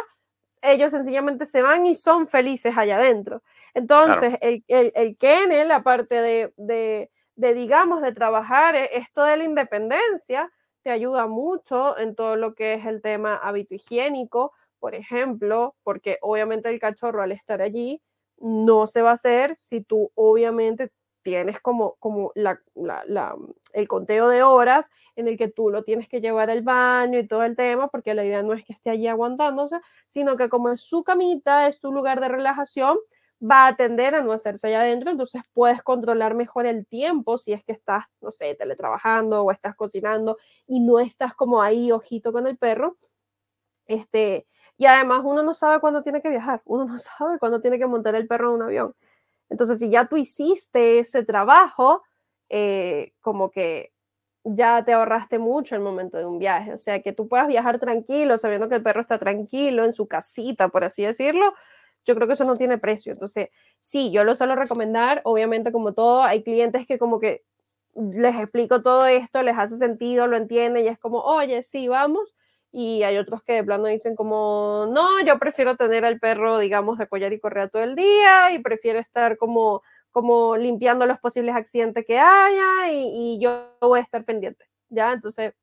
ellos sencillamente se van y son felices allá adentro. Entonces, el, el, el, kennel, aparte de, de, de, digamos, de trabajar e, esto de la independencia, te ayuda mucho en todo lo que es el tema hábito higiénico, por ejemplo, porque obviamente el cachorro al estar allí no se va a hacer si tú obviamente tienes como, como la, la, el conteo de horas en el que tú lo tienes que llevar al baño y todo el tema, porque la idea no es que esté allí aguantándose, sino que como es su camita, es tu lugar de relajación, va a tender a no hacerse allá adentro, entonces puedes controlar mejor el tiempo si es que estás, no sé, teletrabajando o estás cocinando y no estás como ahí ojito con el perro. Este, y además uno no sabe cuándo tiene que viajar, uno no [laughs] sabe cuándo tiene que montar el perro en un avión. Entonces, si ya tú hiciste ese trabajo, eh, como que ya te ahorraste mucho el momento de un viaje. O sea, que tú puedas viajar tranquilo, sabiendo que el perro está tranquilo en su casita, por así decirlo, yo creo que eso no tiene precio. Entonces, sí, yo lo suelo recomendar, obviamente como todo, hay clientes que como que les explico todo esto, les hace sentido, lo entienden y es como, oye, sí, vamos. Y hay otros que de plano dicen como, no, yo prefiero tener al perro, digamos, de collar y correa todo el día y prefiero estar como, como limpiando los posibles accidentes que haya y, y yo voy a estar pendiente, ¿ya? Entonces,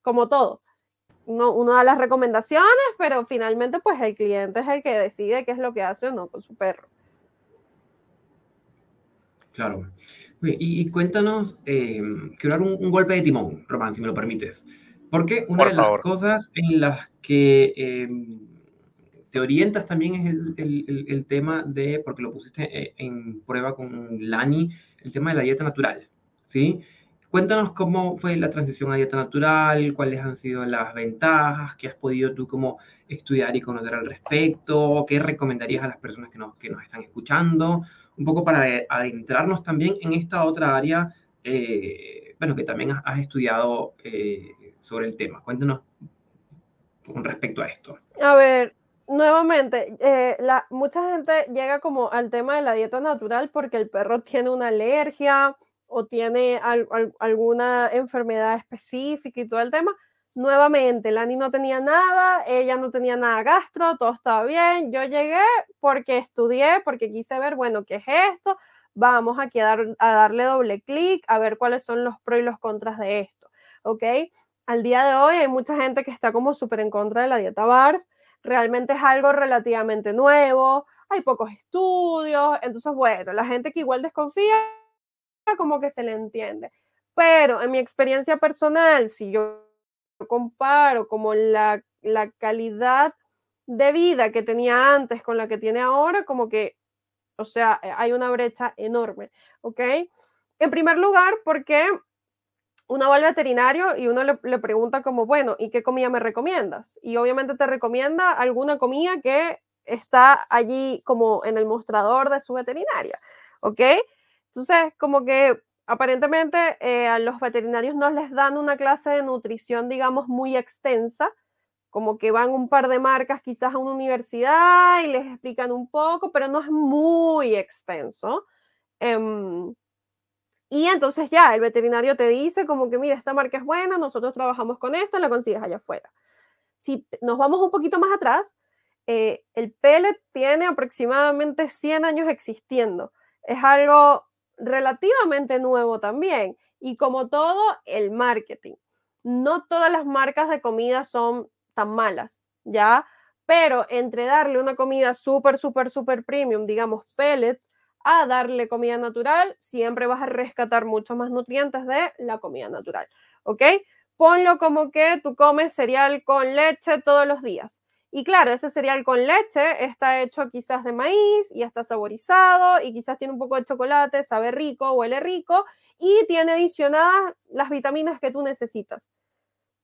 como todo uno, da las recomendaciones, pero finalmente pues el cliente es el que decide qué es lo que hace o no con su perro. Claro. Y, cuéntanos, eh, quiero dar un, golpe de timón, Román, si me lo permites. Porque una de las cosas en las que em, te orientas también es el, el, tema de, porque lo pusiste eh, en prueba con Lani, el tema de la dieta natural, ¿sí? Cuéntanos cómo fue la transición a dieta natural, cuáles han sido las ventajas, qué has podido tú como estudiar y conocer al respecto, qué recomendarías a las personas que nos, que nos están escuchando, un poco para adentrarnos también en esta otra área, eh, bueno, que también has, estudiado eh, sobre el tema. Cuéntanos con respecto a esto. A ver, nuevamente, eh, la, mucha gente llega como al tema de la dieta natural porque el perro tiene una alergia o tiene alguna enfermedad específica y todo el tema. Nuevamente, Lani no tenía nada, ella no tenía nada gastro, todo estaba bien. Yo llegué porque estudié, porque quise ver, bueno, ¿qué es esto? Vamos a, a darle doble clic, a ver cuáles son los pros y los contras de esto, ¿ok? Al día de hoy hay mucha gente que está como súper en contra de la dieta BARF. Realmente es algo relativamente nuevo, hay pocos estudios, entonces, bueno, la gente que igual desconfía como que se le entiende. Pero en mi experiencia personal, si yo comparo como la, la calidad de vida que tenía antes con la que tiene ahora, como que, o sea, hay una brecha enorme, ¿ok? En primer lugar, porque uno va al veterinario y uno le, pregunta como, bueno, ¿y qué comida me recomiendas? Y obviamente te recomienda alguna comida que está allí como en el mostrador de su veterinaria, ¿ok? Entonces, como que aparentemente eh, a los veterinarios no les dan una clase de nutrición, digamos, muy extensa, como que van un par de marcas quizás a una universidad y les explican un poco, pero no es muy extenso. Em, y entonces ya, el veterinario te dice como que, mira, esta marca es buena, nosotros trabajamos con esta, la consigues allá afuera. Si nos vamos un poquito más atrás, eh, el pellet tiene aproximadamente 100 años existiendo. Es algo relativamente nuevo también. Y como todo, el marketing. No todas las marcas de comida son tan malas, ¿ya? Pero entre darle una comida súper, súper, súper premium, digamos pellet, a darle comida natural, siempre vas a rescatar mucho más nutrientes de la comida natural, ¿ok? Ponlo como que tú comes cereal con leche todos los días Y claro, ese cereal con leche está hecho quizás de maíz y está saborizado y quizás tiene un poco de chocolate, sabe rico, huele rico y tiene adicionadas las vitaminas que tú necesitas.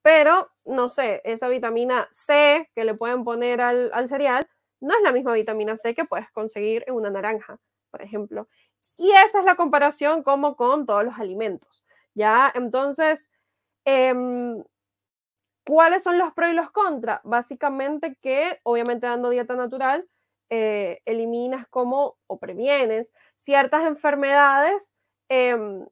Pero, no sé, esa vitamina C que le pueden poner al, al cereal no es la misma vitamina C que puedes conseguir en una naranja, por ejemplo. Y esa es la comparación como con todos los alimentos. ¿Ya? Entonces, em, ¿cuáles son los pros y los contras? Básicamente que, obviamente, dando dieta natural, eh, eliminas como o previenes ciertas enfermedades em,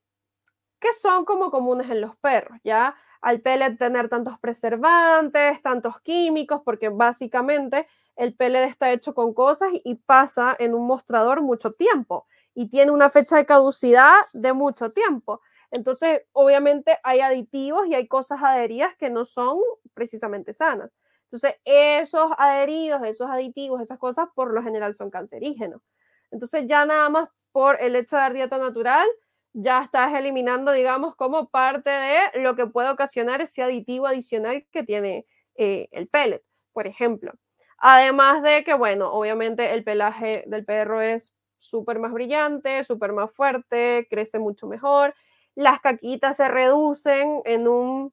que son como comunes en los perros, ¿ya? Al pellet tener tantos preservantes, tantos químicos, porque básicamente el pellet está hecho con cosas y pasa en un mostrador mucho tiempo y tiene una fecha de caducidad de mucho tiempo. Entonces, obviamente hay aditivos y hay cosas adheridas que no son precisamente sanas. Entonces, esos adheridos, esos aditivos, esas cosas por lo general son cancerígenos. Entonces, ya nada más por el hecho de dar dieta natural, ya estás eliminando, digamos, como parte de lo que puede ocasionar ese aditivo adicional que tiene eh, el pellet, por ejemplo. Además de que, bueno, obviamente el pelaje del perro es súper más brillante, súper más fuerte, crece mucho mejor. Las caquitas se reducen en un,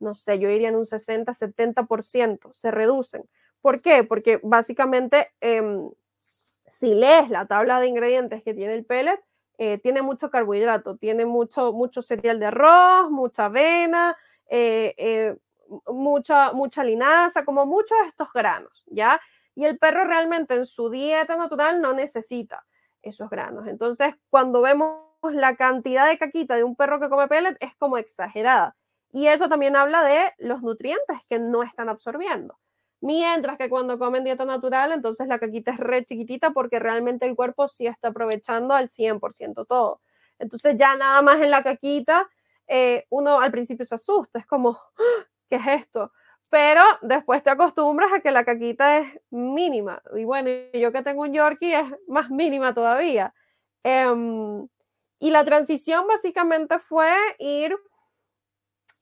no sé, yo diría en un 60, 70%, se reducen. ¿Por qué? Porque básicamente, em, si lees la tabla de ingredientes que tiene el pellet, eh, tiene mucho carbohidrato, tiene mucho, mucho cereal de arroz, mucha avena, eh, eh, mucha, mucha linaza, como muchos de estos granos, ¿ya? Y el perro realmente en su dieta natural no necesita esos granos. Entonces, cuando vemos la cantidad de caquita de un perro que come pellet, es como exagerada. Y eso también habla de los nutrientes que no están absorbiendo. Mientras que cuando comen dieta natural, entonces la caquita es re chiquitita porque realmente el cuerpo sí está aprovechando al 100% todo. Entonces ya nada más en la caquita, eh, uno al principio se asusta, es como, ¡Ah! ¿Qué es esto? pero después te acostumbras a que la caquita es mínima. Y bueno, yo que tengo un Yorkie es más mínima todavía. Em, y la transición básicamente fue ir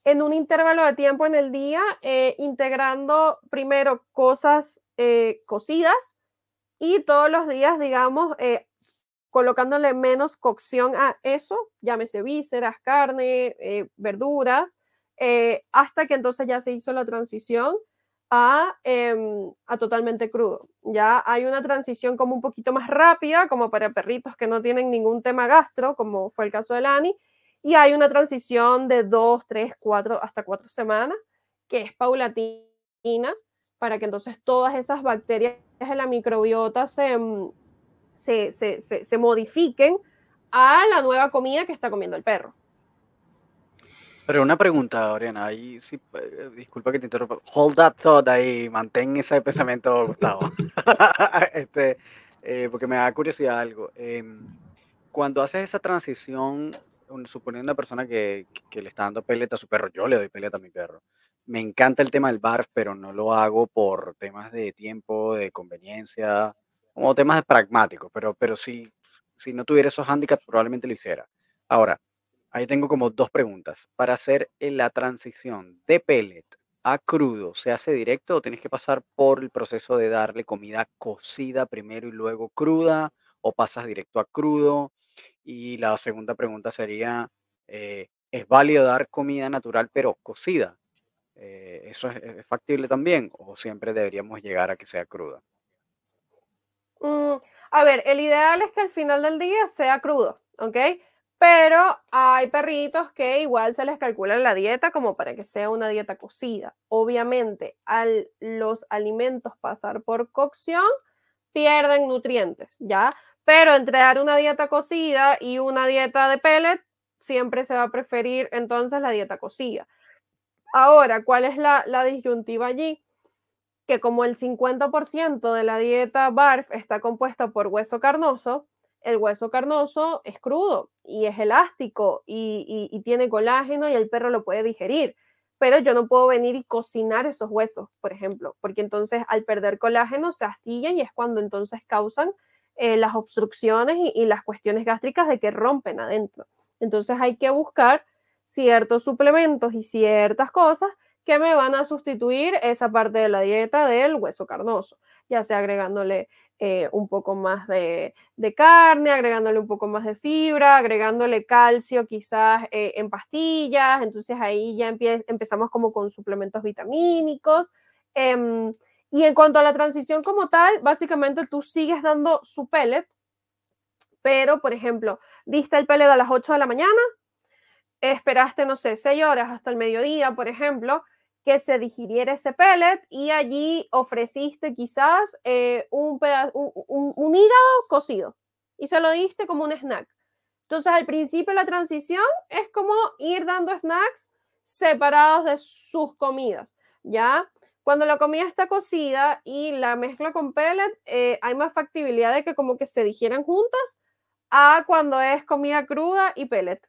en un intervalo de tiempo en el día, eh, integrando primero cosas eh, cocidas y todos los días, digamos, eh, colocándole menos cocción a eso, llámese vísceras, carne, verduras, eh, hasta que entonces ya se hizo la transición a, em, a, totalmente crudo. Ya hay una transición como un poquito más rápida, como para perritos que no tienen ningún tema gastro, como fue el caso de Lani, y hay una transición de dos, tres, cuatro, hasta cuatro semanas, que es paulatina, para que entonces todas esas bacterias de la microbiota se, em, se, se, se modifiquen a la nueva comida que está comiendo el perro. Pero una pregunta, Oriana, ahí sí, eh, disculpa que te interrumpa. Hold that thought ahí, mantén ese pensamiento, Gustavo. [laughs] este, eh, porque me da curiosidad algo. Em, cuando haces esa transición, suponiendo una persona que, que, le está dando peleta a su perro, yo le doy peleta a mi perro. Me encanta el tema del barf, pero no lo hago por temas de tiempo, de conveniencia, como temas pragmáticos, pero, pero si, si no tuviera esos handicaps, probablemente lo hiciera. Ahora, Ahí tengo como dos preguntas. Para hacer la transición de pellet a crudo, ¿se hace directo o tienes que pasar por el proceso de darle comida cocida primero y luego cruda? ¿O pasas directo a crudo? Y la segunda pregunta sería, eh, ¿es válido dar comida natural pero cocida? Eh, ¿Eso es, factible también o siempre deberíamos llegar a que sea cruda? Mm, a ver, el ideal es que al final del día sea crudo, ¿ok? Pero hay perritos que igual se les calcula la dieta como para que sea una dieta cocida. Obviamente, al los alimentos pasar por cocción, pierden nutrientes, ¿ya? Pero entre dar una dieta cocida y una dieta de pellet, siempre se va a preferir entonces la dieta cocida. Ahora, ¿cuál es la, la disyuntiva allí? Que como el 50% de la dieta BARF está compuesta por hueso carnoso, el hueso carnoso es crudo y es elástico y, tiene colágeno y el perro lo puede digerir. Pero yo no puedo venir y cocinar esos huesos, por ejemplo, porque entonces al perder colágeno se astillan y es cuando entonces causan eh, las obstrucciones y, y las cuestiones gástricas de que rompen adentro. Entonces hay que buscar ciertos suplementos y ciertas cosas que me van a sustituir esa parte de la dieta del hueso carnoso, ya sea agregándole eh, un poco más de, carne, agregándole un poco más de fibra, agregándole calcio quizás eh, en pastillas, entonces ahí ya empezamos como con suplementos vitamínicos. Em, y en cuanto a la transición como tal, básicamente tú sigues dando su pellet, pero por ejemplo, diste el pellet a las 8 de la mañana, esperaste, no sé, 6 horas hasta el mediodía, por ejemplo, que se digiriera ese pellet y allí ofreciste quizás eh, un, un, hígado cocido y se lo diste como un snack. Entonces, al principio la transición es como ir dando snacks separados de sus comidas, ¿ya? Cuando la comida está cocida y la mezcla con pellet, eh, hay más factibilidad de que como que se digieran juntas a cuando es comida cruda y pellet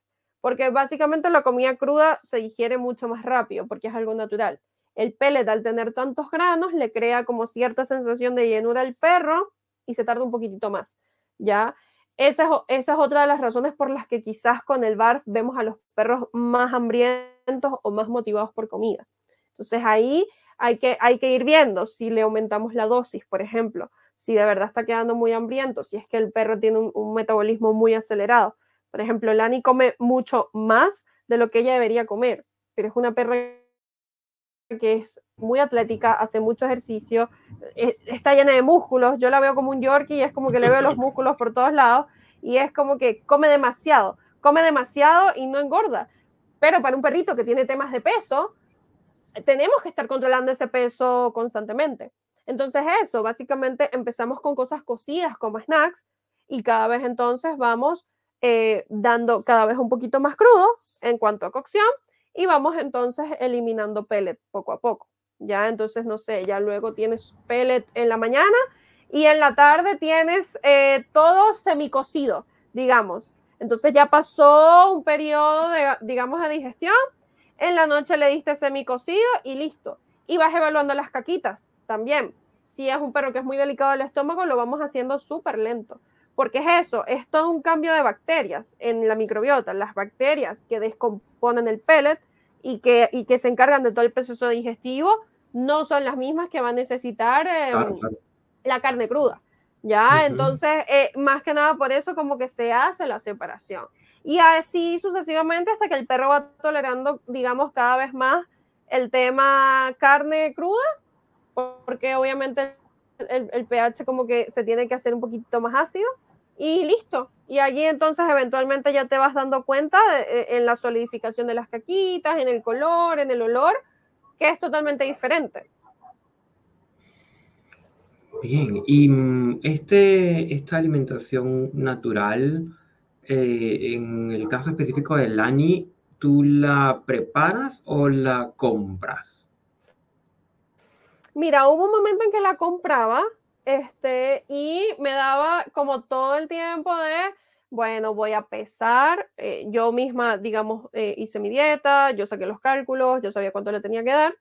porque básicamente la comida cruda se digiere mucho más rápido porque es algo natural. El pellet al tener tantos granos le crea como cierta sensación de llenura al perro y se tarda un poquitito más, ¿ya? Esa es, otra de las razones por las que quizás con el BARF vemos a los perros más hambrientos o más motivados por comida. Entonces ahí hay que ir viendo si le aumentamos la dosis, por ejemplo, si de verdad está quedando muy hambriento, si es que el perro tiene un metabolismo muy acelerado por ejemplo, Lani come mucho más de lo que ella debería comer, pero es una perra que es muy atlética, hace mucho ejercicio, eh, está llena de músculos. Yo la veo como un Yorkie y es como que le veo los [laughs] músculos por todos lados y es como que come demasiado, come demasiado y no engorda. Pero para un perrito que tiene temas de peso, tenemos que estar controlando ese peso constantemente. Entonces eso, básicamente empezamos con cosas cocidas como snacks y cada vez entonces vamos eh, dando cada vez un poquito más crudo en cuanto a cocción y vamos entonces eliminando pellet poco a poco. Ya entonces, no sé, ya luego tienes pellet en la mañana y en la tarde tienes eh, todo semicocido, digamos. Entonces ya pasó un periodo de, digamos, de digestión. En la noche le diste semicocido y listo. Y vas evaluando las caquitas también. Si es un perro que es muy delicado del estómago, lo vamos haciendo súper lento porque es eso, es todo un cambio de bacterias en la microbiota, las bacterias que descomponen el pellet y que, y que se encargan de todo el proceso digestivo, no son las mismas que va a necesitar em, la carne cruda. ¿Ya? Entonces, eh, más que nada por eso como que se hace la separación. Y así sucesivamente hasta que el perro va tolerando, digamos, cada vez más el tema carne cruda, porque obviamente el, pH como que se tiene que hacer un poquito más ácido y listo. Y allí entonces eventualmente ya te vas dando cuenta eh, en la solidificación de las caquitas, en el color, en el olor, que es totalmente diferente. Bien, y mm, este, esta alimentación natural, eh, en el caso específico de Lani, ¿tú la preparas o la compras? Mira, hubo un momento en que la compraba este, y me daba como todo el tiempo de, bueno, voy a pesar. Eh, yo misma, digamos, eh, hice mi dieta, yo saqué los cálculos, yo sabía cuánto le tenía que dar.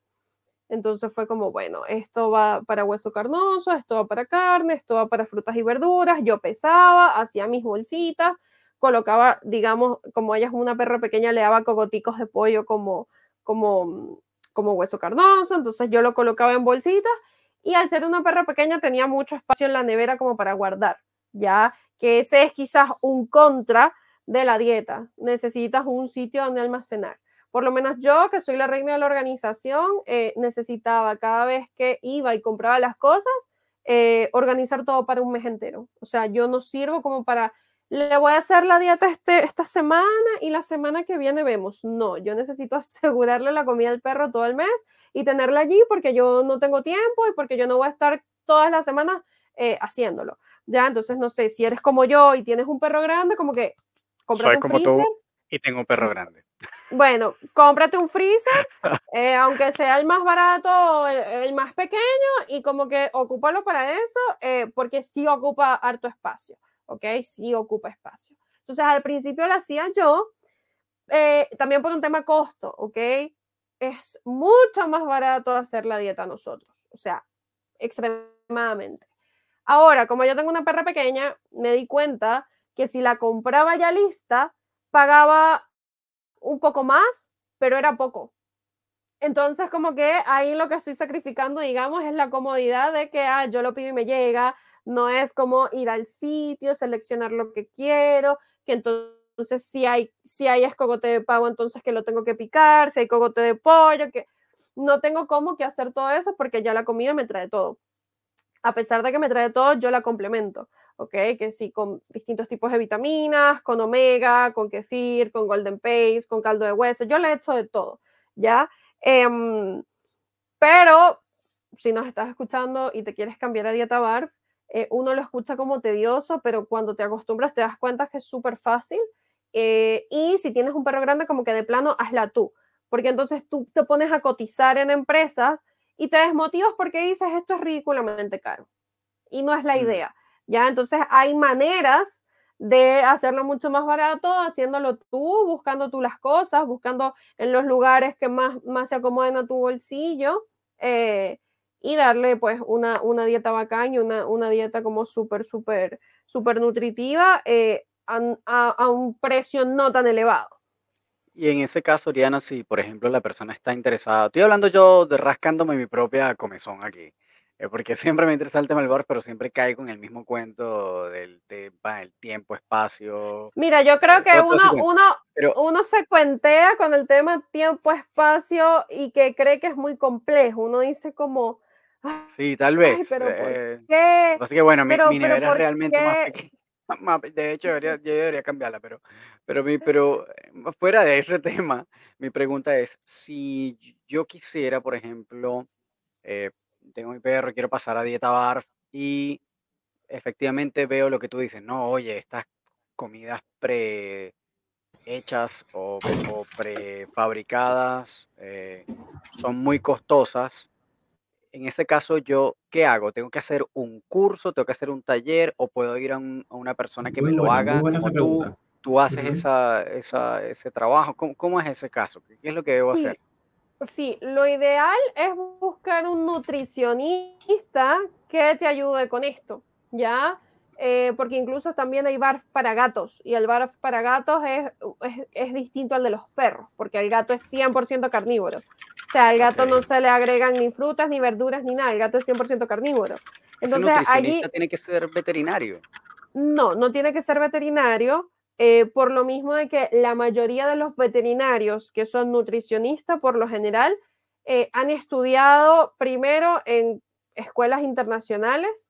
Entonces fue como, bueno, esto va para hueso carnoso, esto va para carne, esto va para frutas y verduras. Yo pesaba, hacía mis bolsitas, colocaba, digamos, como ella es una perra pequeña, le daba cogoticos de pollo como, como como hueso carnoso, entonces yo lo colocaba en bolsitas y al ser una perra pequeña tenía mucho espacio en la nevera como para guardar, ya que ese es quizás un contra de la dieta, necesitas un sitio donde almacenar. Por lo menos yo, que soy la reina de la organización, eh, necesitaba cada vez que iba y compraba las cosas, eh, organizar todo para un mes entero. O sea, yo no sirvo como para le voy a hacer la dieta este, esta semana y la semana que viene vemos. No, yo necesito [laughs] asegurarle la comida al perro todo el mes y tenerla allí porque yo no tengo tiempo y porque yo no voy a estar todas las semanas eh, haciéndolo. Ya, entonces no sé, si eres como yo y tienes un perro grande, como que Soy un como freezer. tú y tengo un perro grande. Bueno, cómprate un freezer, [laughs] eh, aunque sea el más barato, el, más pequeño, y como que ocúpalo para eso, eh, porque sí ocupa harto espacio. ¿Ok? Sí ocupa espacio. Entonces, al principio lo hacía yo, eh, también por un tema costo, ¿ok? Es mucho más barato hacer la dieta nosotros, o sea, extremadamente. Ahora, como yo tengo una perra pequeña, me di cuenta que si la compraba ya lista, pagaba un poco más, pero era poco. Entonces, como que ahí lo que estoy sacrificando, digamos, es la comodidad de que ah, yo lo pido y me llega. No es como ir al sitio, seleccionar lo que quiero, que entonces si hay, si hay escogote de pavo, entonces que lo tengo que picar, si hay cogote de pollo, que no tengo cómo que hacer todo eso porque ya la comida me trae todo. A pesar de que me trae todo, yo la complemento. ¿ok? Que sí, con distintos tipos de vitaminas, con omega, con kefir, con golden paste, con caldo de hueso, yo le he hecho de todo, ¿ya? Em, pero si nos estás escuchando y te quieres cambiar a dieta BARF, eh, uno lo escucha como tedioso, pero cuando te acostumbras te das cuenta que es súper fácil. Eh, y si tienes un perro grande, como que de plano, hazla tú, porque entonces tú te pones a cotizar en empresas y te desmotivas porque dices, esto es ridículamente caro. Y no es la mm. idea. ¿ya? Entonces hay maneras de hacerlo mucho más barato, haciéndolo tú, buscando tú las cosas, buscando en los lugares que más, más se acomoden a tu bolsillo eh, y darle pues una, una dieta bacán y una, una dieta como súper, súper, súper nutritiva eh, a, a, un precio no tan elevado. Y en ese caso, Oriana, si por ejemplo la persona está interesada, estoy hablando yo de rascándome mi propia comezón aquí. Eh, porque [laughs] siempre me interesa el tema del bar, pero siempre caigo en el mismo cuento del el tiempo, espacio. Mira, yo creo que uno, uno, uno se cuentea con el tema tiempo, espacio y que cree que es muy complejo. Uno dice como... Sí, tal vez. pero eh, qué? Así que bueno, mi, nevera es realmente más pequeña. [laughs] De hecho, debería, [laughs] yo debería cambiarla, pero, pero, mi, pero eh, fuera de ese [laughs] tema, mi pregunta es, si yo quisiera, por ejemplo, eh, tengo mi perro, quiero pasar a dieta bar y efectivamente veo lo que tú dices, no, oye, estas comidas pre hechas o, prefabricadas eh, son muy costosas. En ese caso, yo, ¿qué hago? ¿Tengo que hacer un curso, tengo que hacer un taller o puedo ir a, una persona que me lo haga como tú? Tú haces esa, ese trabajo. ¿Cómo, es ese caso? ¿Qué es lo que debo hacer? Sí, lo ideal es buscar un nutricionista que te ayude con esto, ¿ya? Eh, porque incluso también hay barf para gatos y el barf para gatos es, es, distinto al de los perros, porque el gato es 100% carnívoro. O sea, al gato no se le agregan ni frutas, ni verduras, ni nada, el gato es 100% carnívoro. Entonces, allí... tiene que ser veterinario? No, no tiene que ser veterinario. Eh, por lo mismo de que la mayoría de los veterinarios que son nutricionistas, por lo general, eh, han estudiado primero en escuelas internacionales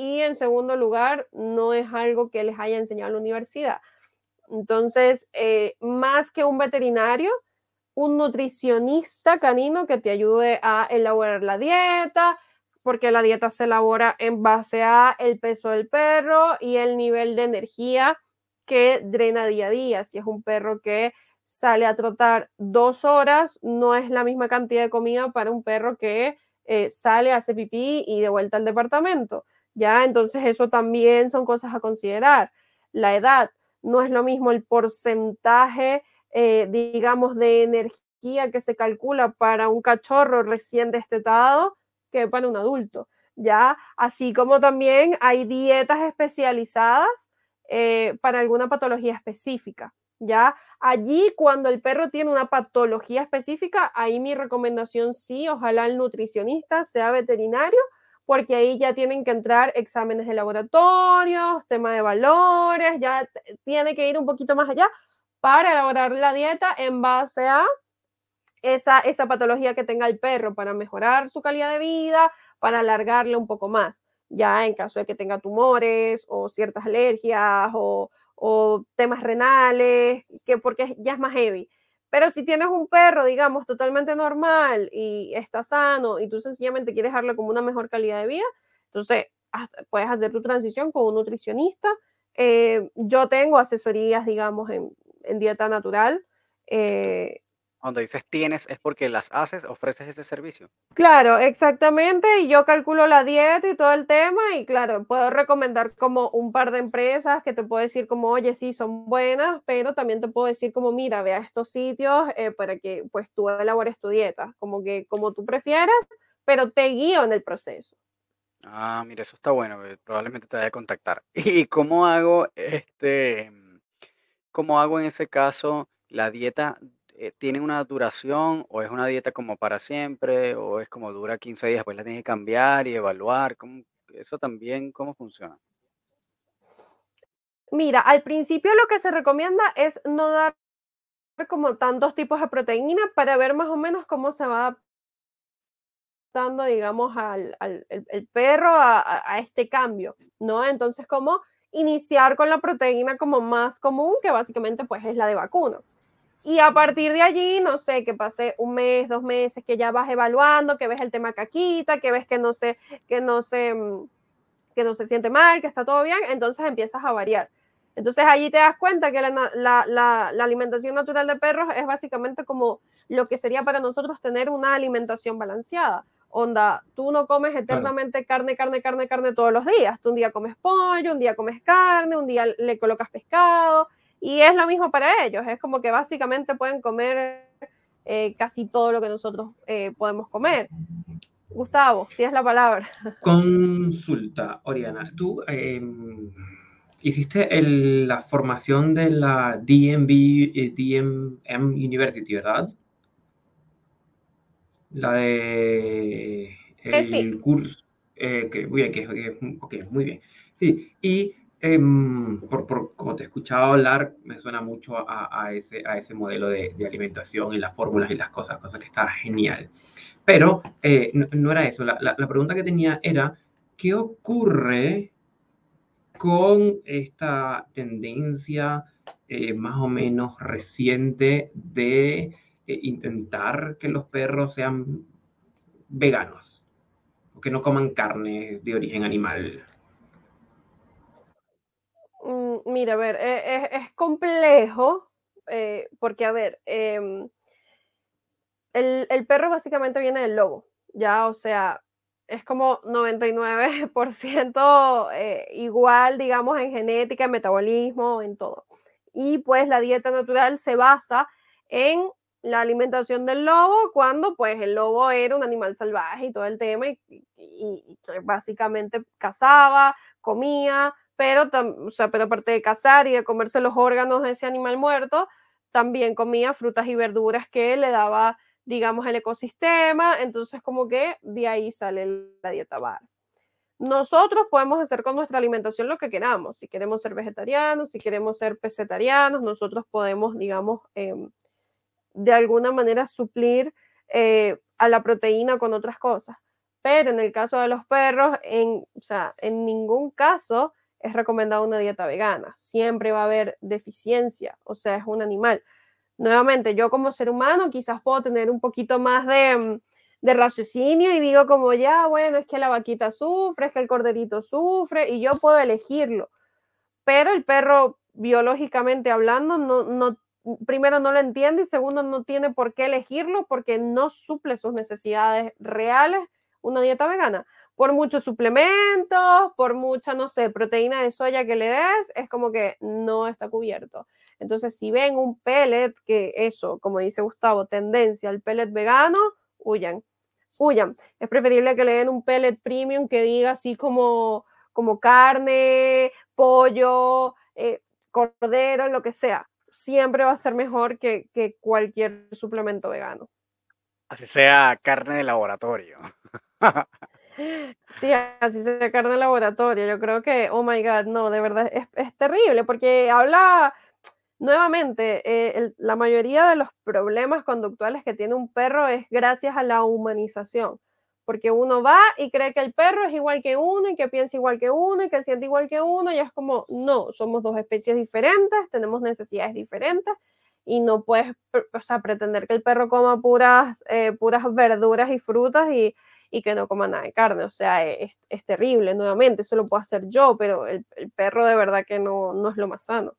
y en segundo lugar, no es algo que les haya enseñado la universidad. Entonces, eh, más que un veterinario, un nutricionista canino que te ayude a elaborar la dieta, porque la dieta se elabora en base a el peso del perro y el nivel de energía que drena día a día. Si es un perro que sale a trotar dos horas, no es la misma cantidad de comida para un perro que eh, sale, hace pipí y de vuelta al departamento. Entonces eso también son cosas a considerar. La edad, no es lo mismo el porcentaje, eh, digamos, de energía que se calcula para un cachorro recién destetado que para un adulto. Ya, así como también hay dietas especializadas eh, para alguna patología específica. ¿ya? Allí, cuando el perro tiene una patología específica, ahí mi recomendación sí, ojalá el nutricionista sea veterinario, porque ahí ya tienen que entrar exámenes de laboratorio, tema de valores, ya tiene que ir un poquito más allá para elaborar la dieta en base a esa, esa patología que tenga el perro, para mejorar su calidad de vida, para alargarle un poco más ya en caso de que tenga tumores o ciertas alergias o, temas renales, que porque ya es más heavy. Pero si tienes un perro, digamos, totalmente normal y está sano y tú sencillamente quieres darle como una mejor calidad de vida, entonces puedes hacer tu transición con un nutricionista. Eh, yo tengo asesorías, digamos, en, dieta natural. Eh, cuando dices tienes es porque las haces, ofreces ese servicio. Claro, exactamente. Y yo calculo la dieta y todo el tema y claro, puedo recomendar como un par de empresas que te puedo decir como, oye, sí, son buenas, pero también te puedo decir como, mira, ve a estos sitios eh, para que pues tú elabores tu dieta, como que como tú prefieras, pero te guío en el proceso. Ah, mira, eso está bueno, probablemente te vaya a contactar. [laughs] ¿Y cómo hago este, cómo hago en ese caso la dieta eh, una duración o es una dieta como para siempre o es como dura 15 días, después la tienes que cambiar y evaluar? ¿Cómo, eso también, ¿cómo funciona? Mira, al principio lo que se recomienda es no dar como tantos tipos de proteína para ver más o menos cómo se va adaptando, digamos, al, el, perro a, a, este cambio, ¿no? Entonces, como iniciar con la proteína como más común, que básicamente pues es la de vacuno. Y a partir de allí, no sé, que pase un mes, dos meses, que ya vas evaluando, que ves el tema caquita, que ves que no se, que no se, mm, que no se siente mal, que está todo bien, entonces empiezas a variar. Entonces allí te das cuenta que la, la, la, alimentación natural de perros es básicamente como lo que sería para nosotros tener una alimentación balanceada. Onda, tú no comes eternamente carne, carne, carne, carne todos los días. Tú un día comes pollo, un día comes carne, un día le colocas pescado, y es lo mismo para ellos, es como que básicamente pueden comer eh, casi todo lo que nosotros eh, podemos comer. Gustavo, tienes la palabra. [laughs] Consulta, Oriana, tú em, hiciste la formación de la DMV, eh, DMM University, ¿verdad? La de el curso, que, muy bien, que, muy bien. Sí, y Em, por, por, como te he escuchado hablar, me suena mucho a, ese, a ese modelo de, de, alimentación y las fórmulas y las cosas, cosas que está genial. Pero eh, no, era eso. La, la, pregunta que tenía era, ¿qué ocurre con esta tendencia eh, más o menos reciente de eh, intentar que los perros sean veganos? O que no coman carne de origen animal. Mira, a ver, e, e, es, complejo eh, porque, a ver, em, el, perro básicamente viene del lobo, ya, o sea, es como 99% eh, igual, digamos, en genética, en metabolismo, en todo. Y pues la dieta natural se basa en la alimentación del lobo cuando pues el lobo era un animal salvaje y todo el tema y básicamente cazaba, comía, pero, o sea, pero aparte de cazar y de comerse los órganos de ese animal muerto, también comía frutas y verduras que le daba, digamos, el ecosistema, entonces como que de ahí sale la dieta bar. Nosotros podemos hacer con nuestra alimentación lo que queramos, si queremos ser vegetarianos, si queremos ser pesetarianos, nosotros podemos, digamos, em, de alguna manera suplir eh, a la proteína con otras cosas. Pero en el caso de los perros, en, o sea, en ningún caso es recomendada una dieta vegana. Siempre va a haber deficiencia, o sea, es un animal. Nuevamente, yo como ser humano quizás puedo tener un poquito más de, mm, de raciocinio y digo como ya, bueno, es que la vaquita sufre, es que el corderito sufre y yo puedo elegirlo. Pero el perro, biológicamente hablando, no, no, primero no lo entiende y segundo no tiene por qué elegirlo porque no suple sus necesidades reales una dieta vegana por muchos suplementos, por mucha, no sé, proteína de soya que le des, es como que no está cubierto. Entonces, si ven un pellet, que eso, como dice Gustavo, tendencia al pellet vegano, huyan, huyan. Es preferible que le den un pellet premium que diga así como, como carne, pollo, eh, cordero, lo que sea. Siempre va a ser mejor que, que cualquier suplemento vegano. Así sea carne de laboratorio. [laughs] Sí, así se carne en laboratorio. Yo creo que, oh my God, no, de verdad es, es terrible porque habla nuevamente, eh, la mayoría de los problemas conductuales que tiene un perro es gracias a la humanización. Porque uno va y cree que el perro es igual que uno y que piensa igual que uno y que siente igual que uno y es como, no, somos dos especies diferentes, tenemos necesidades diferentes y no puedes o sea, pretender que el perro coma puras, eh, puras verduras y frutas y, y que no coma nada de carne. O sea, es, es terrible, nuevamente, eso lo puedo hacer yo, pero el, el perro de verdad que no, no, es lo más sano.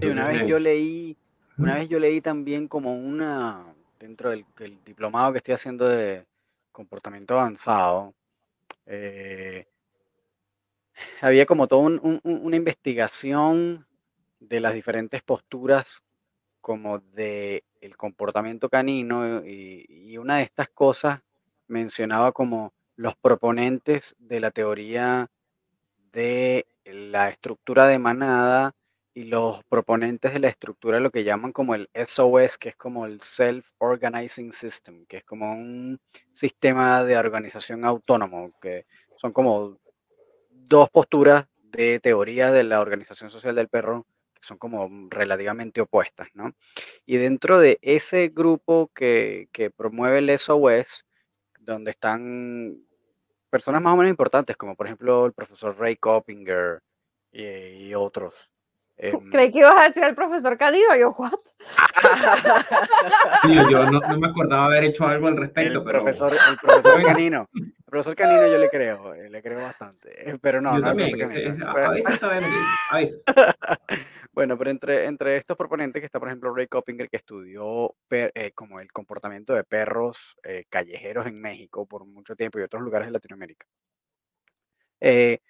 sí, una vez yo leí, una vez yo leí también como una, dentro del, diplomado que estoy haciendo de comportamiento avanzado, eh, había como toda un, una investigación de las diferentes posturas como de el comportamiento canino y, una de estas cosas mencionaba como los proponentes de la teoría de la estructura de manada y los proponentes de la estructura lo que llaman como el SOS, que es como el Self-Organizing System, que es como un sistema de organización autónomo, que son como dos posturas de teoría de la organización social del perro son como relativamente opuestas, ¿no? Y dentro de ese grupo que, que promueve el SOS, donde están personas más o menos importantes, como por ejemplo el profesor Ray Coppinger y, otros. Creí que ibas a decir el profesor Canino, yo, ¿what? yo no, me acordaba haber hecho algo al respecto, el pero... Profesor, el profesor [laughs] Canino. El profesor Canino yo le creo, eh, le creo bastante, eh, pero no. Yo también, a veces sabe lo que a veces. [laughs] Bueno, pero entre, entre estos proponentes que está, por ejemplo, Ray Coppinger, que estudió eh, como el comportamiento de perros eh, callejeros en México por mucho tiempo y otros lugares de Latinoamérica. Eh,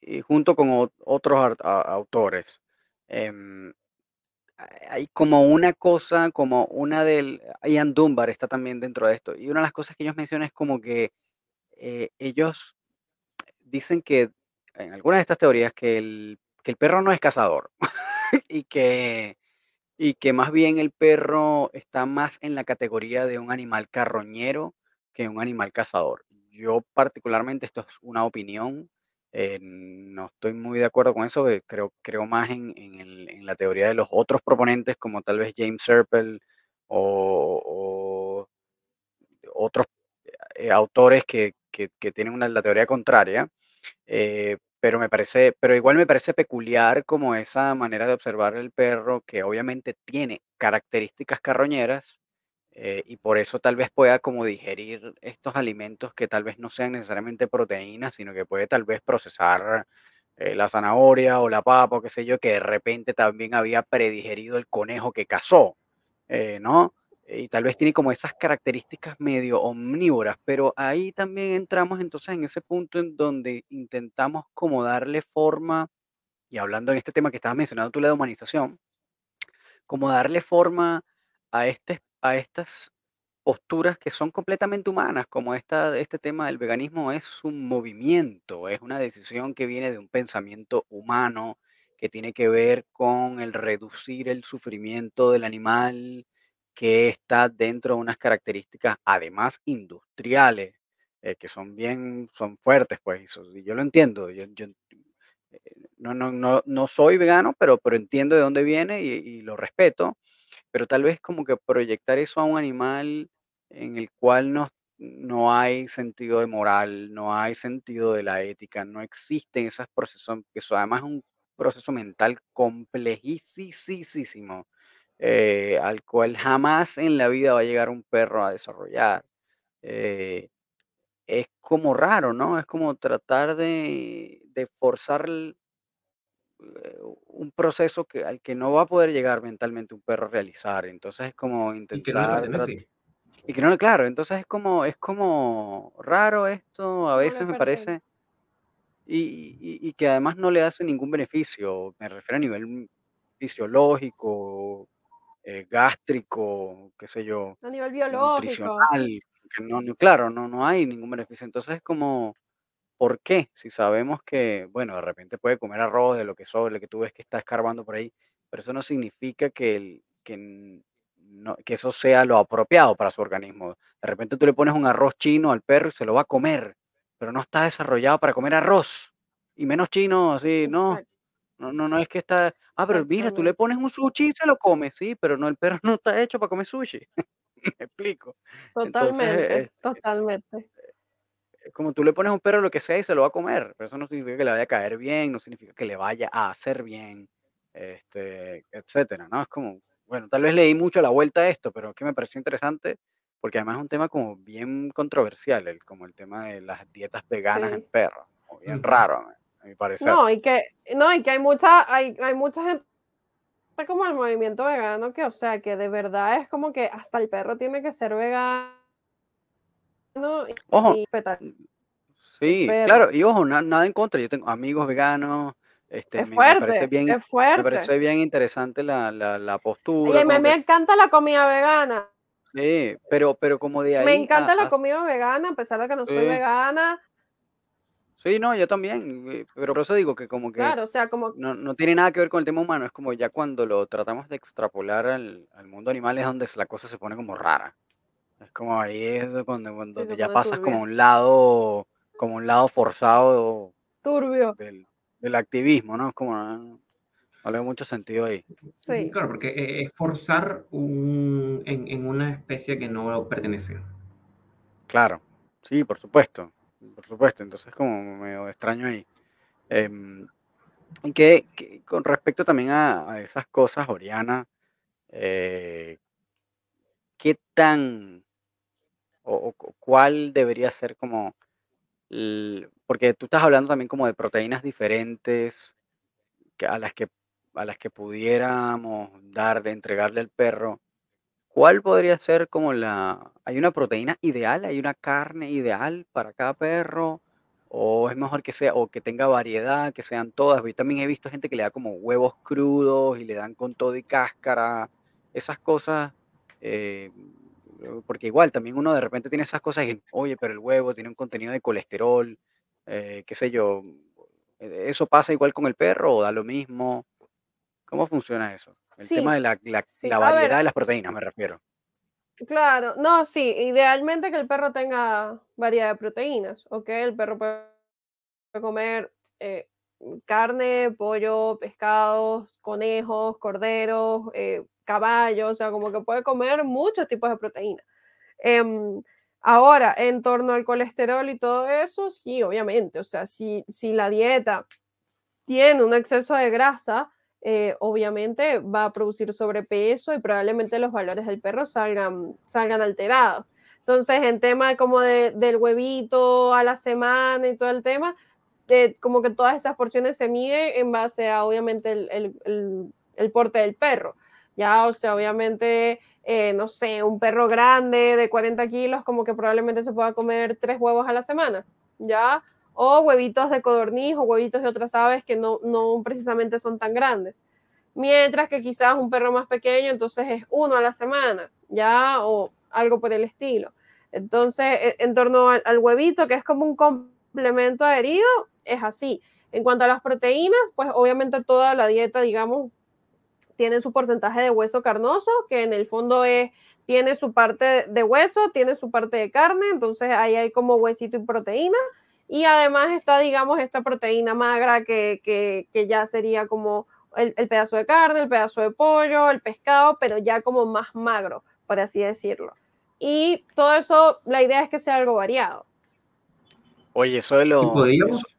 y junto con otros autores. Em, hay como una cosa, como una del... Ian Dunbar está también dentro de esto. Y una de las cosas que ellos mencionan es como que ellos dicen que en algunas de estas teorías que el, que el perro no es cazador. [laughs] y que, y que más bien el perro está más en la categoría de un animal carroñero que un animal cazador. Yo particularmente, esto es una opinión, eh, no estoy muy de acuerdo con eso, creo, creo más en, la teoría de los otros proponentes, como tal vez James Serpel o, otros eh, autores que, tienen una, la teoría contraria. Eh, pero me parece, pero igual me parece peculiar como esa manera de observar el perro que obviamente tiene características carroñeras eh, y por eso tal vez pueda como digerir estos alimentos que tal vez no sean necesariamente proteínas, sino que puede tal vez procesar eh, la zanahoria o la papa o qué sé yo, que de repente también había predigerido el conejo que cazó, eh, ¿no? y tal vez tiene como esas características medio omnívoras, pero ahí también entramos entonces en ese punto en donde intentamos como darle forma, y hablando en este tema que estabas mencionando tú, la humanización, como darle forma a, este, a estas posturas que son completamente humanas, como esta, este tema del veganismo es un movimiento, es una decisión que viene de un pensamiento humano, que tiene que ver con el reducir el sufrimiento del animal, que está dentro de unas características, además industriales, eh, que son bien, son fuertes, pues, yo lo entiendo, yo, eh, no, no, no, no, soy vegano, pero, pero entiendo de dónde viene y, lo respeto, pero tal vez como que proyectar eso a un animal en el cual no, no hay sentido de moral, no hay sentido de la ética, no existen esos procesos, que eso además es un proceso mental complejísimo eh, al cual jamás en la vida va a llegar un perro a desarrollar. Eh, es como raro, ¿no? Es como tratar de, forzar eh, un proceso que, al que no va a poder llegar mentalmente un perro a realizar. Entonces es como intentar... Y que no, claro, entonces es como, es como raro esto, a veces me parece, y, y, que además no le hace ningún beneficio, me refiero a nivel fisiológico, eh, gástrico, qué sé yo, a nivel biológico. nutricional, no, claro, no, no hay ningún beneficio. Entonces es como, ¿por qué? Si sabemos que, bueno, de repente puede comer arroz de lo que sobre, que tú ves que está escarbando por ahí, pero eso no significa que, el, que, no, que eso sea lo apropiado para su organismo. De repente tú le pones un arroz chino al perro y se lo va a comer, pero no está desarrollado para comer arroz. Y menos chino, así, no. No, no, no es que está. Ah, pero mira, tú le pones un sushi y se lo come, sí, pero no, el perro [laughs] no está hecho para comer sushi. [laughs] Me explico. Totalmente, este, totalmente. Como tú le pones a un perro lo que sea y se lo va a comer, pero eso no significa que le vaya a caer bien, no significa que le vaya a hacer bien, este, etcétera, ¿no? Es como, bueno, tal vez leí mucho a la vuelta a esto, pero que me pareció interesante porque además es un tema como bien controversial, el, como el tema de las dietas veganas en perros, bien raro. No, y que, no, y que hay mucha, hay, hay mucha gente como el movimiento vegano que, o sea, que de verdad es como que hasta el perro tiene que ser vegano. Ojo. sí, claro, y ojo, nada en contra. Yo tengo amigos veganos. Este, es fuerte, me parece bien, es fuerte. Me parece bien interesante la, la, la postura. Y me, me encanta la comida vegana. Sí, pero, pero como de ahí. Me encanta la comida vegana, a pesar de que no soy vegana Sí, no, yo también, pero por eso digo que como que Claro, o sea, como, no, no tiene nada que ver con el tema humano, es como ya cuando lo tratamos de extrapolar al, al mundo animal es donde la cosa se pone como rara. Es como ahí es cuando, cuando sí, ya pasas como un lado, como un lado forzado Turbio, del, del activismo, ¿no? Es como no, no le veo mucho sentido ahí. sí. Claro, porque eh, es forzar un, en, en una especie que no pertenece. Claro, sí, por supuesto, por supuesto. Entonces como medio extraño ahí. Y que, que con respecto también a, a esas cosas, Oriana, eh, ¿qué tan o, o cu- cuál debería ser como, el- porque tú estás hablando también como de proteínas diferentes que a las que a las que pudiéramos darle, entregarle al perro. ¿Cuál podría ser como la hay una proteína ideal, hay una carne ideal para cada perro? ¿O es mejor que sea o que tenga variedad, que sean todas? Yo también he visto gente que le da como huevos crudos y le dan con todo y cáscara, esas cosas, eh, porque igual también uno de repente tiene esas cosas y, oye, pero el huevo tiene un contenido de colesterol, eh, qué sé yo, eh, ¿eso pasa igual con el perro o da lo mismo? ¿Cómo funciona eso? El tema de la la sí. la variedad ver, de las proteínas, me refiero. claro, no, sí, idealmente que el perro tenga variedad de proteínas, ¿ok? El perro puede comer eh, carne, pollo, pescados, conejos, corderos, eh, caballos, o sea, como que puede comer muchos tipos de proteínas. Em, ahora, en torno al colesterol y todo eso, sí, obviamente, o sea, si, si la dieta tiene un exceso de grasa, eh, obviamente va a producir sobrepeso y probablemente los valores del perro salgan, salgan alterados. Entonces, en tema como de, del huevito a la semana y todo el tema, eh, como que todas esas porciones se miden en base a, obviamente, el, el, el, el porte del perro. Ya, o sea, obviamente, eh, no sé, un perro grande de 40 kilos, como que probablemente se pueda comer tres huevos a la semana. Ya, o huevitos de codorniz o huevitos de otras aves que no, no precisamente son tan grandes. Mientras que quizás un perro más pequeño, entonces es uno a la semana, ya, o algo por el estilo. Entonces, e, en torno al, al huevito, que es como un complemento adherido, es así. En cuanto a las proteínas, pues obviamente toda la dieta, digamos, tiene su porcentaje de hueso carnoso, que en el fondo es, tiene su parte de hueso, tiene su parte de carne, entonces ahí hay como huesito y proteína. Y además está, digamos, esta proteína magra que, que, que ya sería como el, el, pedazo de carne, el pedazo de pollo, el pescado, pero ya como más magro, por así decirlo. Y todo eso, la idea es que sea algo variado. Oye, eso de ¿Y lo... podríamos? eso-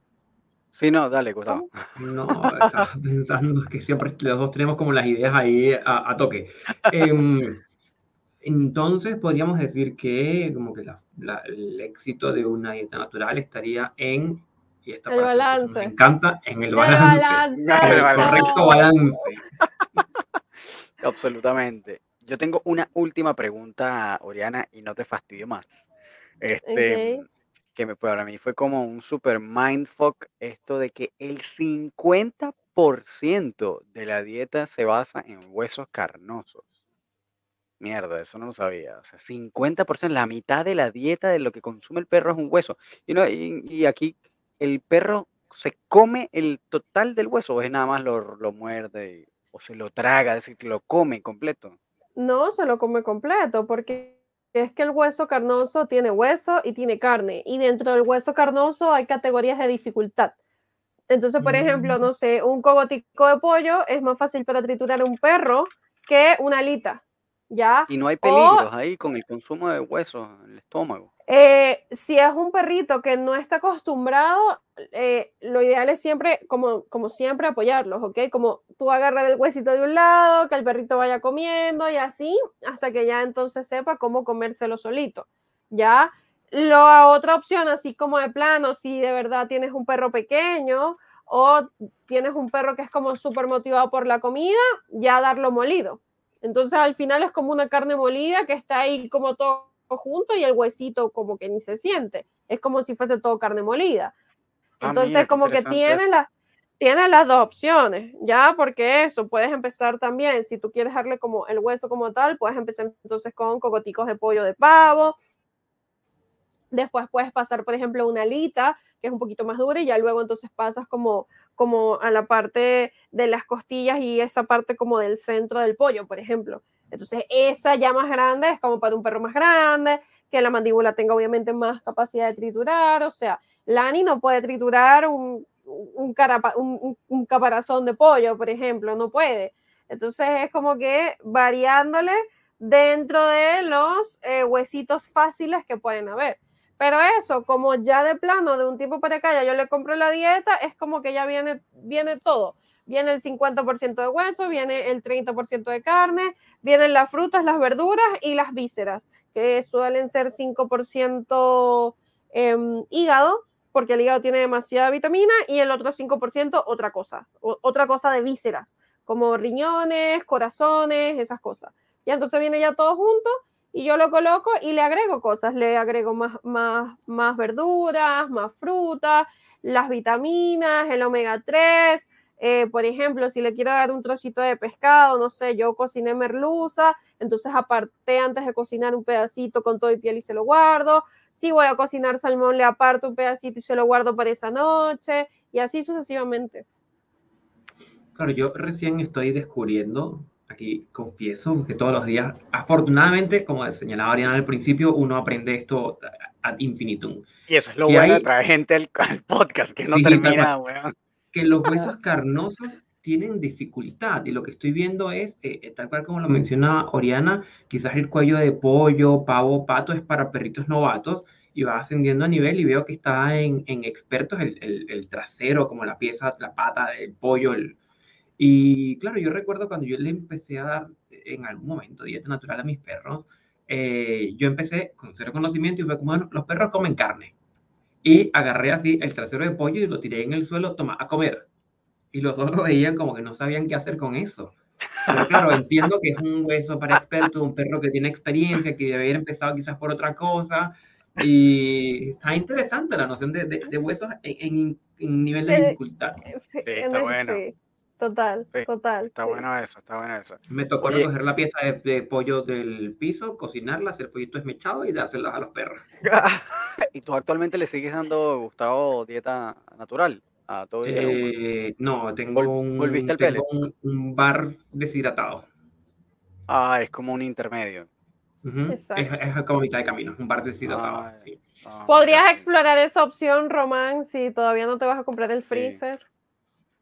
Sí, no, dale, Gustavo. No, estaba [laughs] pensando que siempre los dos tenemos como las ideas ahí a, a toque. Em, entonces podríamos decir que como que la- la- el éxito de una dieta natural estaría en, y esta El balance. encanta, en el El balance, El [laughs] el balance. correcto balance. [laughs] Absolutamente. Yo tengo una última pregunta, Oriana, y no te fastidio más. Este, Ok. Que me, para mí fue como un super mindfuck esto de que el 50% de la dieta se basa en huesos carnosos. Mierda, eso no lo sabía. O sea, 50%, la mitad de la dieta de lo que consume el perro es un hueso. Y, no, y, aquí el perro se come el total del hueso o es nada más lo, lo muerde o se lo traga, es decir, lo come completo. No se lo come completo porque es que el hueso carnoso tiene hueso y tiene carne. Y dentro del hueso carnoso hay categorías de dificultad. Entonces, por ejemplo, Mm. no sé, un cogotico de pollo es más fácil para triturar un perro que una alita, ¿ya? Y no hay O peligros ahí con el consumo de huesos en el estómago. Eh, si es un perrito que no está acostumbrado, eh, lo ideal es siempre, como, como siempre, apoyarlos, ¿ok? Como tú agarras el huesito de un lado, que el perrito vaya comiendo y así, hasta que ya entonces sepa cómo comérselo solito, ¿ya? La otra opción, así como de plano, si de verdad tienes un perro pequeño o tienes un perro que es como súper motivado por la comida, ya darlo molido. Entonces al final es como una carne molida que está ahí como todo junto y el huesito como que ni se siente. Es como si fuese todo carne molida. Ah, Entonces mira, como que tienes, eso. la, tienes las dos opciones, ¿ya? Porque eso, puedes empezar también, si tú quieres darle como el hueso como tal, puedes empezar entonces con cocoticos de pollo de pavo, Después puedes pasar, por ejemplo, una alita, que es un poquito más dura, y ya luego entonces pasas como, como a la parte de las costillas y esa parte como del centro del pollo, por ejemplo. Entonces, esa ya más grande es como para un perro más grande, que la mandíbula tenga obviamente más capacidad de triturar. O sea, Lani no puede triturar un, un, caparazón de pollo, por ejemplo, no puede. Entonces, es como que variándole dentro de los eh, huesitos fáciles que pueden haber. Pero eso, como ya de plano, de un tiempo para acá, ya yo le compro la dieta, es como que ya viene, viene todo. Viene el 50% de hueso, viene el 30% de carne, vienen las frutas, las verduras y las vísceras, que suelen ser 5% em, hígado, porque el hígado tiene demasiada vitamina, y el otro 5% otra cosa, otra cosa de vísceras, como riñones, corazones, esas cosas. Y entonces viene ya todo junto y yo lo coloco y le agrego cosas, le agrego más, más, más verduras, más frutas, las vitaminas, el omega 3, eh, por ejemplo, si le quiero dar un trocito de pescado, no sé, yo cociné merluza, entonces aparté antes de cocinar un pedacito con todo y piel y se lo guardo. Si voy a cocinar salmón, le aparto un pedacito y se lo guardo para esa noche, y así sucesivamente. Claro, yo recién estoy descubriendo aquí confieso que todos los días, afortunadamente, como señalaba Ariana al principio, uno aprende esto ad infinitum. Y eso es lo bueno de traer gente al, podcast, que no termina, Que los huesos carnosos tienen dificultad y lo que estoy viendo es, eh, eh, tal cual como lo menciona Oriana, quizás el cuello de pollo, pavo, pato es para perritos novatos y va ascendiendo a nivel y veo que está en, en expertos el, el, el, trasero, como la pieza, la pata del pollo, el, y claro, yo recuerdo cuando yo le empecé a dar en algún momento dieta natural a mis perros, eh, yo empecé con cero conocimiento y fue como, bueno, los perros comen carne. Y agarré así el trasero de pollo y lo tiré en el suelo, toma, a comer. Y los dos lo veían como que no sabían qué hacer con eso. Pero claro, entiendo que es un hueso para expertos, un perro que tiene experiencia, que debe haber empezado quizás por otra cosa. Y está interesante la noción de, de, huesos en, en, nivel de dificultad. Sí, está bueno. Total, total. Está bueno eso, está bueno eso. Me tocó recoger la pieza de, pollo del piso, cocinarla, hacer pollito esmechado y dárselas a los perros. [laughs] ¿Y tú actualmente le sigues dando, Gustavo, dieta natural? A todo eh, no, tengo, un, tengo un, bar deshidratado. Ah, es como un intermedio. es, es, como mitad de camino, un bar deshidratado. Ah, ¿Podrías explorar esa opción, Román, si todavía no te vas a comprar el freezer?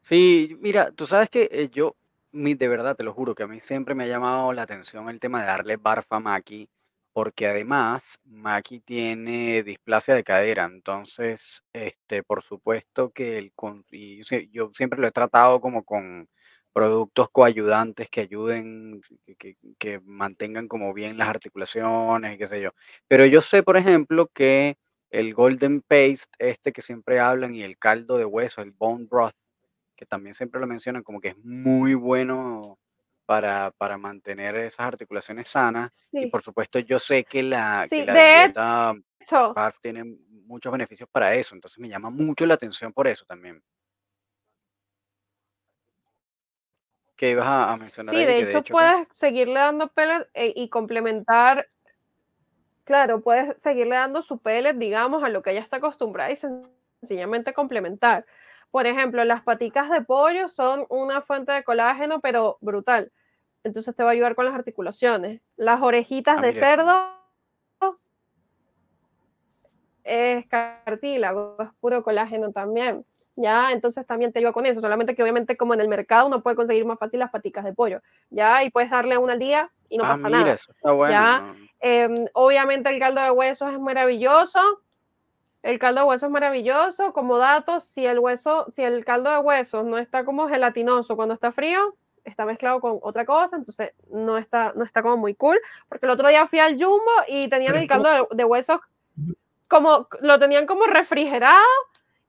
Sí, mira, tú sabes que eh, yo, de verdad, te lo juro, que a mí siempre me ha llamado la atención el tema de darle barfa a Maki, porque además Maki tiene displasia de cadera, entonces, este, por supuesto que el, yo siempre lo he tratado como con productos coayudantes que ayuden, que, que mantengan como bien las articulaciones y qué sé yo. Pero yo sé, por ejemplo, que el golden paste, este que siempre hablan, y el caldo de hueso, el bone broth, que también siempre lo mencionan como que es muy bueno para, para mantener esas articulaciones sanas. Y por supuesto yo sé que la, que la dieta tiene muchos beneficios para eso, entonces me llama mucho la atención por eso también. ¿Qué ibas a, mencionar? Sí, de, hecho, puedes seguirle dando pellet eh, y complementar, claro, puedes seguirle dando su pellet, digamos, a lo que ella está acostumbrada y sencillamente complementar. Por ejemplo, las paticas de pollo son una fuente de colágeno, pero brutal. Entonces te va a ayudar con las articulaciones. Las orejitas ah, de cerdo es cartílago, es puro colágeno también. Ya, entonces también te ayuda con eso, solamente que obviamente como en el mercado uno puede conseguir más fácil las paticas de pollo, ya, y puedes darle una al día y no ah, pasa nada. Eso está bueno. ¿ya? Em, obviamente el caldo de huesos es maravilloso, el caldo de hueso es maravilloso. Como dato, si el hueso, si el caldo de huesos no está como gelatinoso cuando está frío, está mezclado con otra cosa, entonces no está, no está como muy cool. Porque el otro día fui al Jumbo y tenían el caldo de, huesos como, lo tenían como refrigerado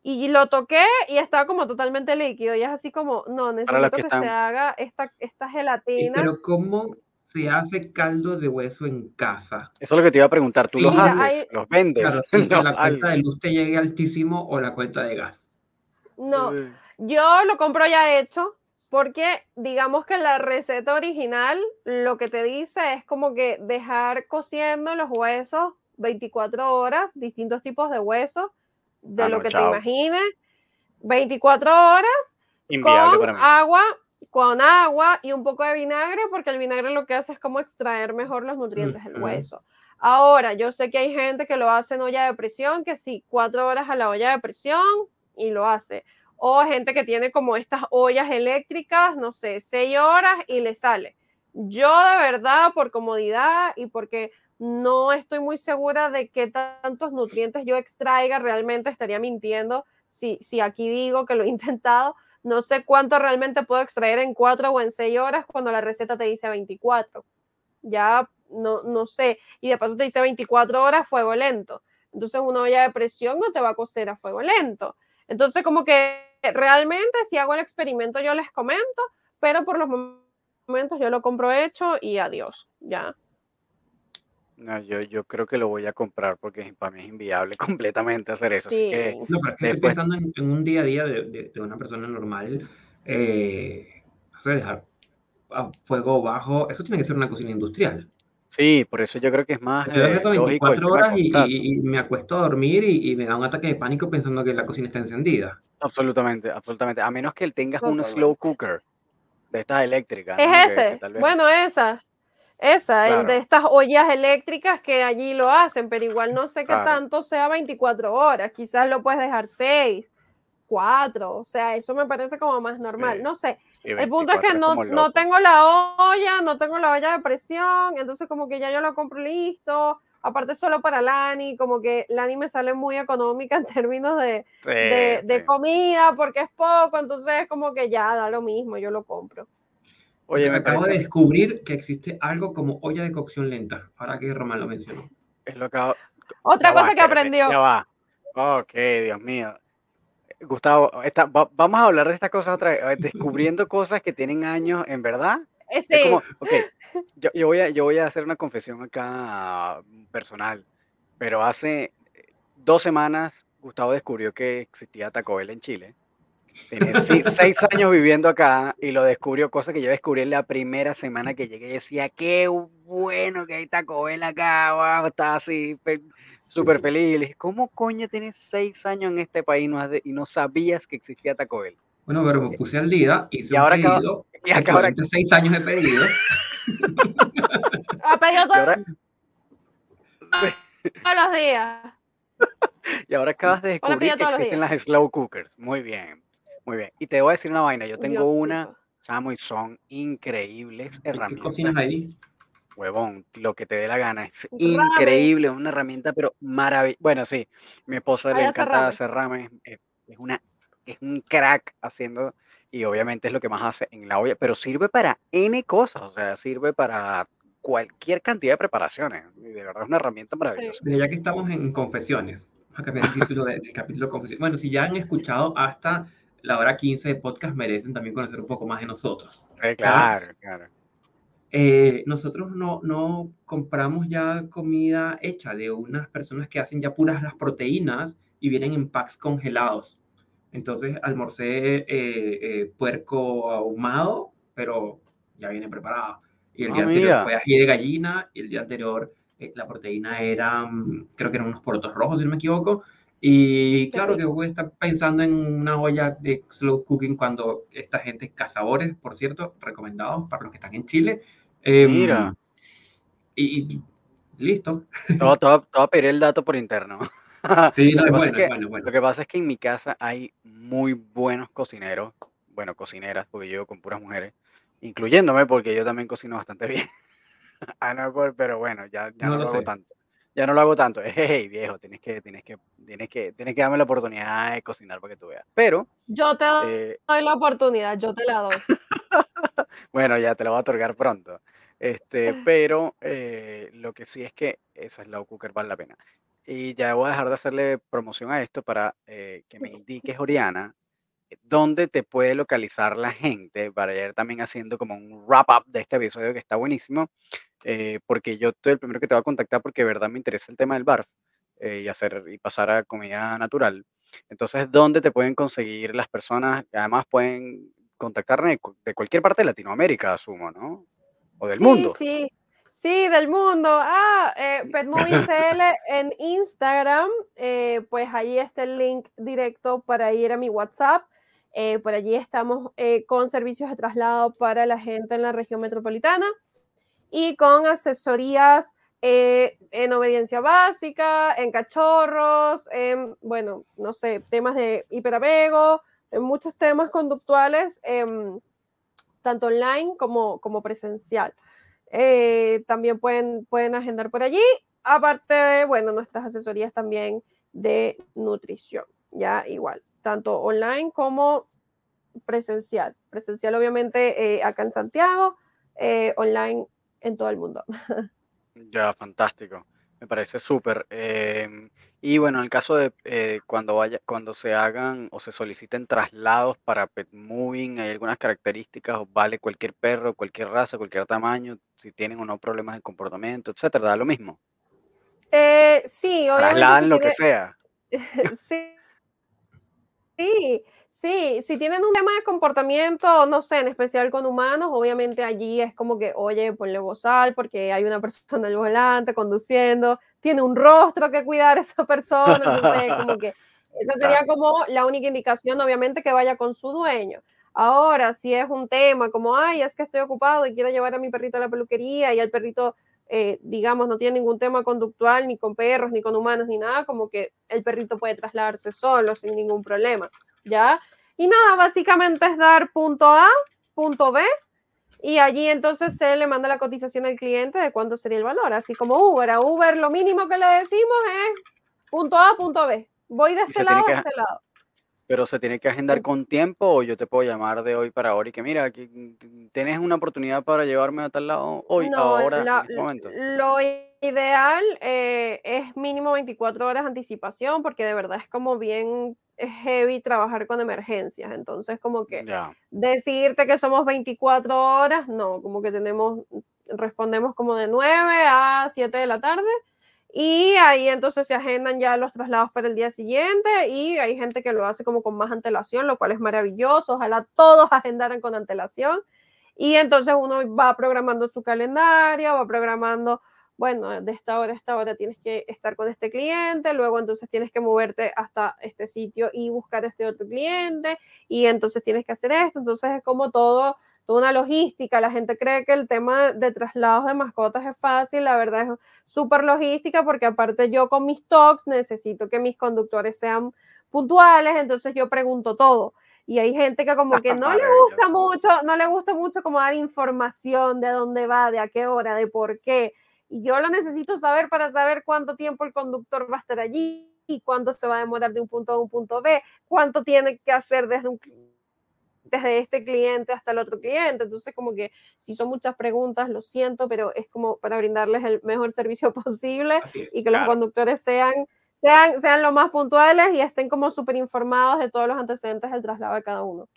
y lo toqué y estaba como totalmente líquido. Y es así como, no, necesito que, se haga esta, esta gelatina. Pero ¿cómo se hace caldo de hueso en casa? Eso es lo que te iba a preguntar. ¿Tú los haces? ¿Los vendes? [laughs] la cuenta de luz te llegue altísimo o la cuenta de gas. No, yo lo compro ya hecho porque digamos que la receta original lo que te dice es como que dejar cociendo los huesos 24 horas, distintos tipos de huesos, de Ah, lo no, que te imagines. 24 horas Inviable con para mí. agua, con agua y un poco de vinagre, porque el vinagre lo que hace es como extraer mejor los nutrientes del hueso. Ahora, yo sé que hay gente que lo hace en olla de presión, que sí, cuatro horas a la olla de presión y lo hace. O gente que tiene como estas ollas eléctricas, no sé, seis horas y le sale. Yo de verdad, por comodidad y porque no estoy muy segura de qué tantos nutrientes yo extraiga, realmente estaría mintiendo si, si aquí digo que lo he [laughs] intentado. No sé cuánto realmente puedo extraer en cuatro o en seis horas cuando la receta te dice 24. Ya no, no sé. Y de paso te dice 24 horas fuego lento. Entonces una olla de presión no te va a cocer a fuego lento. Entonces como que realmente si hago el experimento yo les comento, pero por los momentos yo lo compro hecho y adiós. Ya. No, yo, yo creo que lo voy a comprar porque para mí es inviable [laughs] completamente hacer eso. Así Sí. que No, pero es que estoy Después- pensando en, en un día a día de, de- de una persona normal. Eh, o sea, dejar a fuego bajo. Eso tiene que ser una cocina industrial. sí, por eso yo creo que es más Yo dejo eh, el 24 tema de horas y, y- y me acuesto a dormir y, y me da un ataque de pánico pensando que la cocina está encendida. Absolutamente, absolutamente. A menos que tengas un Totalmente. slow cooker de estas eléctricas. Es ¿no? Que- que ese. tal vez- Bueno, esa. Esa, el de estas ollas eléctricas que allí lo hacen, pero igual no sé qué Claro. tanto sea 24 horas. Quizás lo puedes dejar 6, 4. O sea, eso me parece como más normal. Sí. No sé. El punto es 24 que no, no tengo la olla, no tengo la olla de presión, entonces como que ya yo lo compro listo. Aparte solo para Lani, como que Lani me sale muy económica en términos de, Sí, de, comida porque es poco, entonces es como que ya da lo mismo, yo lo compro. Oye, me acabo de descubrir que existe algo como olla de cocción lenta. Ahora que Román lo mencionó. es lo que Otra Ya va, cosa que aprendió. Ya va. Ok, Dios mío. Gustavo, esta- va- vamos a hablar de estas cosas otra vez. eh, Descubriendo [laughs] cosas que tienen años, en verdad. Eh, Es sí, como, ok, [laughs] yo, yo voy a, yo voy a hacer una confesión acá mm, personal, pero hace dos semanas Gustavo descubrió que existía Taco Bell en Chile. Tiene seis años viviendo acá y lo descubrió, cosa que yo descubrí en la primera semana que llegué y decía, qué bueno que hay Taco Bell acá, wow, estaba así pe- súper feliz. Y le dije, ¿cómo coño tienes seis años en este país y no has de- y no sabías que existía Taco Bell? Bueno, pero me puse al día, hice Y un ahora acaba- pedido. y acá ahora- 46 años de pedido. ha pedido todo- ahora, [laughs] todos los días. [laughs] Y ahora acabas de descubrir que existen días. las slow cookers. Muy bien, muy bien. Y te voy a decir una vaina. Yo tengo una, chamo, y son increíbles ¿Y ¿Qué herramientas. cocinas ahí? Huevón, lo que te dé la gana. Es Ramen. increíble, una herramienta, pero maravillosa. Bueno, sí, mi esposa le Ay, encanta ramen. hacer ramen. Es, es una, es un crack haciendo, y obviamente es lo que más hace en la olla, pero sirve para N cosas, o sea, sirve para cualquier cantidad de preparaciones. Y de verdad es una herramienta maravillosa. Mira, ya que estamos en confesiones, vamos a cambiar el título de- del capítulo confesiones. Bueno, si ya han escuchado hasta la hora 15 de podcast, merecen también conocer un poco más de nosotros. Claro, claro. Eh, nosotros no, no compramos ya comida hecha de unas personas que hacen ya puras las proteínas y vienen en packs congelados. Entonces almorcé eh, eh, puerco ahumado, pero ya viene preparado. Y el Ah, día anterior mira. fue ají de gallina y el día anterior eh, la proteína era, mm, creo que eran unos porotos rojos, si no me equivoco. Y claro que voy a estar pensando en una olla de slow cooking cuando esta gente, cazadores, por cierto, recomendados para los que están en Chile. Em, Mira. Y, y listo. Todo, todo, todo a pedir el dato por interno. [laughs] Sí, Lo no, que es pasa es bueno, que- es bueno. Lo que pasa es que en mi casa hay muy buenos cocineros, bueno, cocineras, porque yo con puras mujeres, incluyéndome porque yo también cocino bastante bien. [laughs] ah, no, por- pero bueno, ya, ya No no, lo lo hago sé. tanto. Ya no lo hago tanto. Hey, viejo, tienes que, tienes que, tienes que, tienes que darme la oportunidad de cocinar para que tú veas. Pero, Yo te doy eh, la oportunidad, yo te la doy. [laughs] bueno, ya te lo voy a otorgar pronto. Este, [laughs] pero eh, lo que sí es que esa slow cooker vale la pena. Y ya voy a dejar de hacerle promoción a esto para eh, que me indiques, Oriana, dónde te puede localizar la gente para ir también haciendo como un wrap up de este episodio que está buenísimo. Eh, porque yo soy el primero que te va a contactar porque de verdad me interesa el tema del barf eh, y hacer y pasar a comida natural. Entonces, ¿dónde te pueden conseguir las personas? Además, pueden contactarme de cu- de cualquier parte de Latinoamérica, asumo, ¿no? O del sí, mundo. sí. Sí, del mundo. Ah, eh, CL en Instagram, eh, pues ahí está el link directo para ir a mi WhatsApp. Eh, por allí estamos eh, con servicios de traslado para la gente en la región metropolitana y con asesorías en obediencia básica, en cachorros, en, bueno, no sé, temas de hiperapego, en muchos temas conductuales, em, tanto online como, como presencial. Eh, también pueden, pueden agendar por allí, aparte de, bueno, nuestras asesorías también de nutrición, ya igual, tanto online como presencial. Presencial obviamente eh, acá en Santiago, eh, online en todo el mundo. [laughs] Ya, fantástico. Me parece súper. Em, y bueno, en el caso de eh, cuando vaya, cuando se hagan o se soliciten traslados para pet moving, hay algunas características, o vale cualquier perro, cualquier raza, cualquier tamaño, si tienen o no problemas de comportamiento, etcétera, da lo mismo. Eh, sí, obviamente. Trasladan lo que sea. [laughs] sí. Sí, Sí, si tienen un tema de comportamiento, no sé, en especial con humanos, obviamente allí es como que, oye, ponle bozal porque hay una persona al volante conduciendo, tiene un rostro que cuidar esa persona, entonces como que esa sería como la única indicación, obviamente, que vaya con su dueño. Ahora, si es un tema como, ay, es que estoy ocupado y quiero llevar a mi perrito a la peluquería y el perrito, eh, digamos, no tiene ningún tema conductual, ni con perros, ni con humanos, ni nada, como que el perrito puede trasladarse solo sin ningún problema. ¿ya? Y nada, básicamente es dar punto A, punto B, y allí entonces se le manda la cotización al cliente de cuánto sería el valor, así como Uber. A Uber lo mínimo que le decimos es punto A, punto B. Voy de este lado a este lado. Pero se tiene que agendar con tiempo o yo te puedo llamar de hoy para ahora y que mira, aquí tienes una oportunidad para llevarme a tal lado hoy, ahora, en este momento. Lo ideal eh, es mínimo 24 horas de anticipación porque de verdad es como bien heavy trabajar con emergencias. Entonces, como que decirte que somos 24 horas, no, como que tenemos, respondemos como de 9 a 7 de la tarde. Y ahí entonces se agendan ya los traslados para el día siguiente y hay gente que lo hace como con más antelación, lo cual es maravilloso. Ojalá todos [laughs] agendaran con antelación. Y entonces uno va programando su calendario, va programando bueno, de esta hora a esta hora tienes que estar con este cliente, luego entonces tienes que moverte hasta este sitio y buscar este otro cliente, y entonces tienes que hacer esto, entonces es como todo, toda una logística, la gente cree que el tema de traslados de mascotas es fácil, la verdad es súper logística porque aparte yo con mis talks necesito que mis conductores sean puntuales, entonces yo pregunto todo. Y hay gente que como que [laughs] no le gusta mucho, no le gusta mucho como dar información de dónde va, de a qué hora, de por qué y yo lo necesito saber para saber cuánto tiempo el conductor va a estar allí y cuánto se va a demorar de un punto a un punto B, cuánto tiene que hacer desde, un, desde este cliente hasta el otro cliente. Entonces, como que si son muchas preguntas, lo siento, pero es como para brindarles el mejor [laughs] servicio posible y que los conductores sean, sean, sean lo más puntuales y estén como súper informados de todos los antecedentes del traslado de cada uno.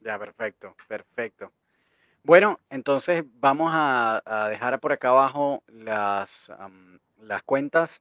Ya, perfecto, perfecto. Bueno, entonces vamos a, dejar por acá abajo las, las cuentas.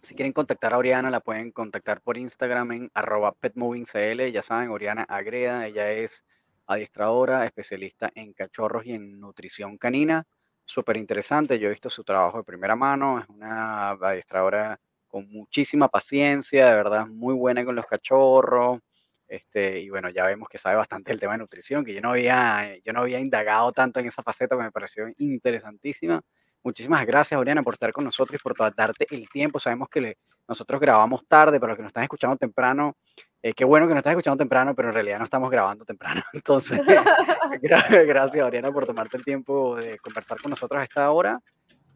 Si quieren contactar a Oriana, la pueden contactar por Instagram en arroba petmovingcl. Ya saben, Oriana Agreda, ella es adiestradora, especialista en cachorros y en nutrición canina. Súper interesante, yo he visto su trabajo de primera mano, es una adiestradora con muchísima paciencia, de verdad muy buena con los cachorros, este, y bueno, ya vemos que sabe bastante el tema de nutrición, que yo no había, yo no había indagado tanto en esa faceta, me pareció interesantísima. Muchísimas gracias, Oriana, por estar con nosotros y por darte el tiempo. Sabemos que nosotros grabamos tarde, pero los que nos están escuchando temprano, eh, qué bueno que nos estás escuchando temprano, pero en realidad no estamos grabando temprano. [laughs] Entonces, [laughs] gracias, Oriana, por tomarte el tiempo de conversar con nosotros a esta hora.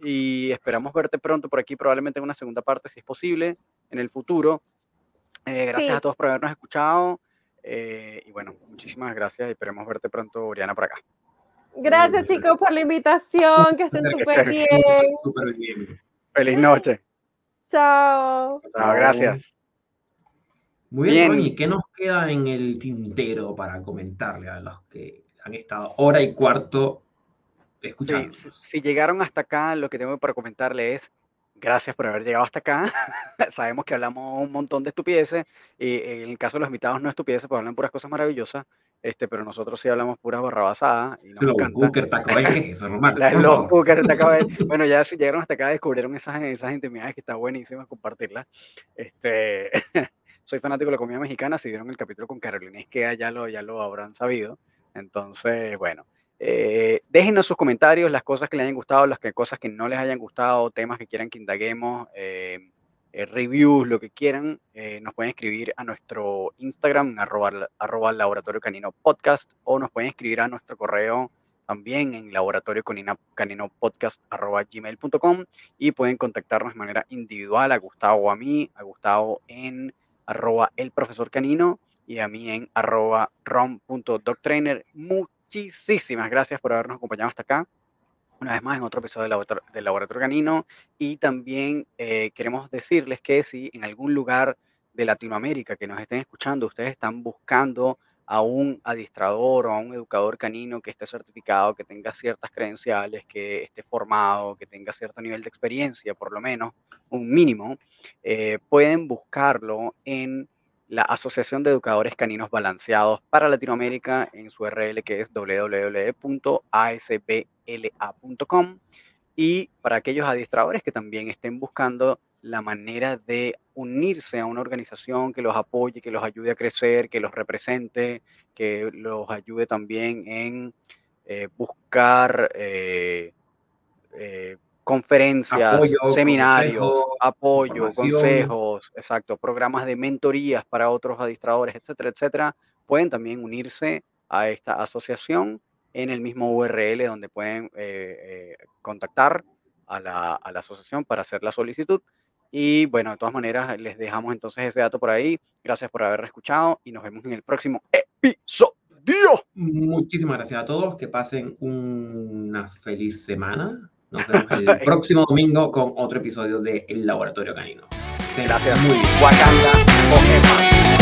Y esperamos verte pronto por aquí, probablemente en una segunda parte, si es posible, en el futuro. Eh, gracias a todos por habernos escuchado. Eh, y bueno, muchísimas gracias y esperemos verte pronto, Oriana, por acá. Gracias, chicos, por la invitación. Que estén [laughs] súper bien. Feliz noche. Chao. Chao, gracias. Muy bien, ¿y qué nos queda en el tintero para comentarle a los que han estado hora y cuarto escuchando? si llegaron hasta acá, lo que tengo para comentarle es gracias por haber llegado hasta acá. [laughs] Sabemos que hablamos un montón de estupideces y en el caso de los invitados no estupideces, pues hablan puras cosas maravillosas. Este, pero nosotros sí hablamos puras barrabasadas. Y nos Los. Booker, Taco Bell, ¿qué es eso, Román? [laughs] Los. Booker de- [laughs] Bueno, ya si llegaron hasta acá, descubrieron esas, esas intimidades que está buenísimas compartirlas. Este, [laughs] soy fanático de la comida mexicana. Si vieron el capítulo con Carolina Esqueda, ya lo, ya lo habrán sabido. Entonces, bueno, eh, déjenos sus comentarios, las cosas que les hayan gustado, las que, cosas que no les hayan gustado, temas que quieran que indaguemos, eh, eh, reviews, lo que quieran. eh, nos pueden escribir a nuestro Instagram, arroba, arroba laboratorio canino podcast, o nos pueden escribir a nuestro correo también en laboratorio gmail.com y pueden contactarnos de manera individual a Gustavo a mí, a Gustavo en arroba el profesor canino y a mí en arroba rom.doctrainer. Muchísimas gracias por habernos acompañado hasta acá. Una vez más en otro episodio del Laborator- del Laboratorio Canino. Y también eh, queremos decirles que si en algún lugar de Latinoamérica que nos estén escuchando, ustedes están buscando a un adiestrador o a un educador canino que esté certificado, que tenga ciertas credenciales, que esté formado, que tenga cierto nivel de experiencia, por lo menos un mínimo, eh, pueden buscarlo en la Asociación de Educadores Caninos Balanceados para Latinoamérica en su URL que es www.asbla.com y para aquellos adiestradores que también estén buscando la manera de unirse a una organización que los apoye, que los ayude a crecer, que los represente, que los ayude también en eh, buscar eh, eh, conferencias, Apoyo, seminarios, consejo, apoyo, consejos, exacto, programas de mentorías para otros adiestradores, etcétera, etcétera, pueden también unirse a esta asociación en el mismo URL donde pueden eh, eh, contactar a la, a la asociación para hacer la solicitud. Y bueno, de todas maneras, les dejamos entonces ese dato por ahí. Gracias por haber escuchado y nos vemos en el próximo episodio. Muchísimas gracias a todos. Que pasen una feliz semana. Nos vemos el [laughs] próximo domingo con otro episodio de El Laboratorio Canino. Gracias. Muy. Wakanda.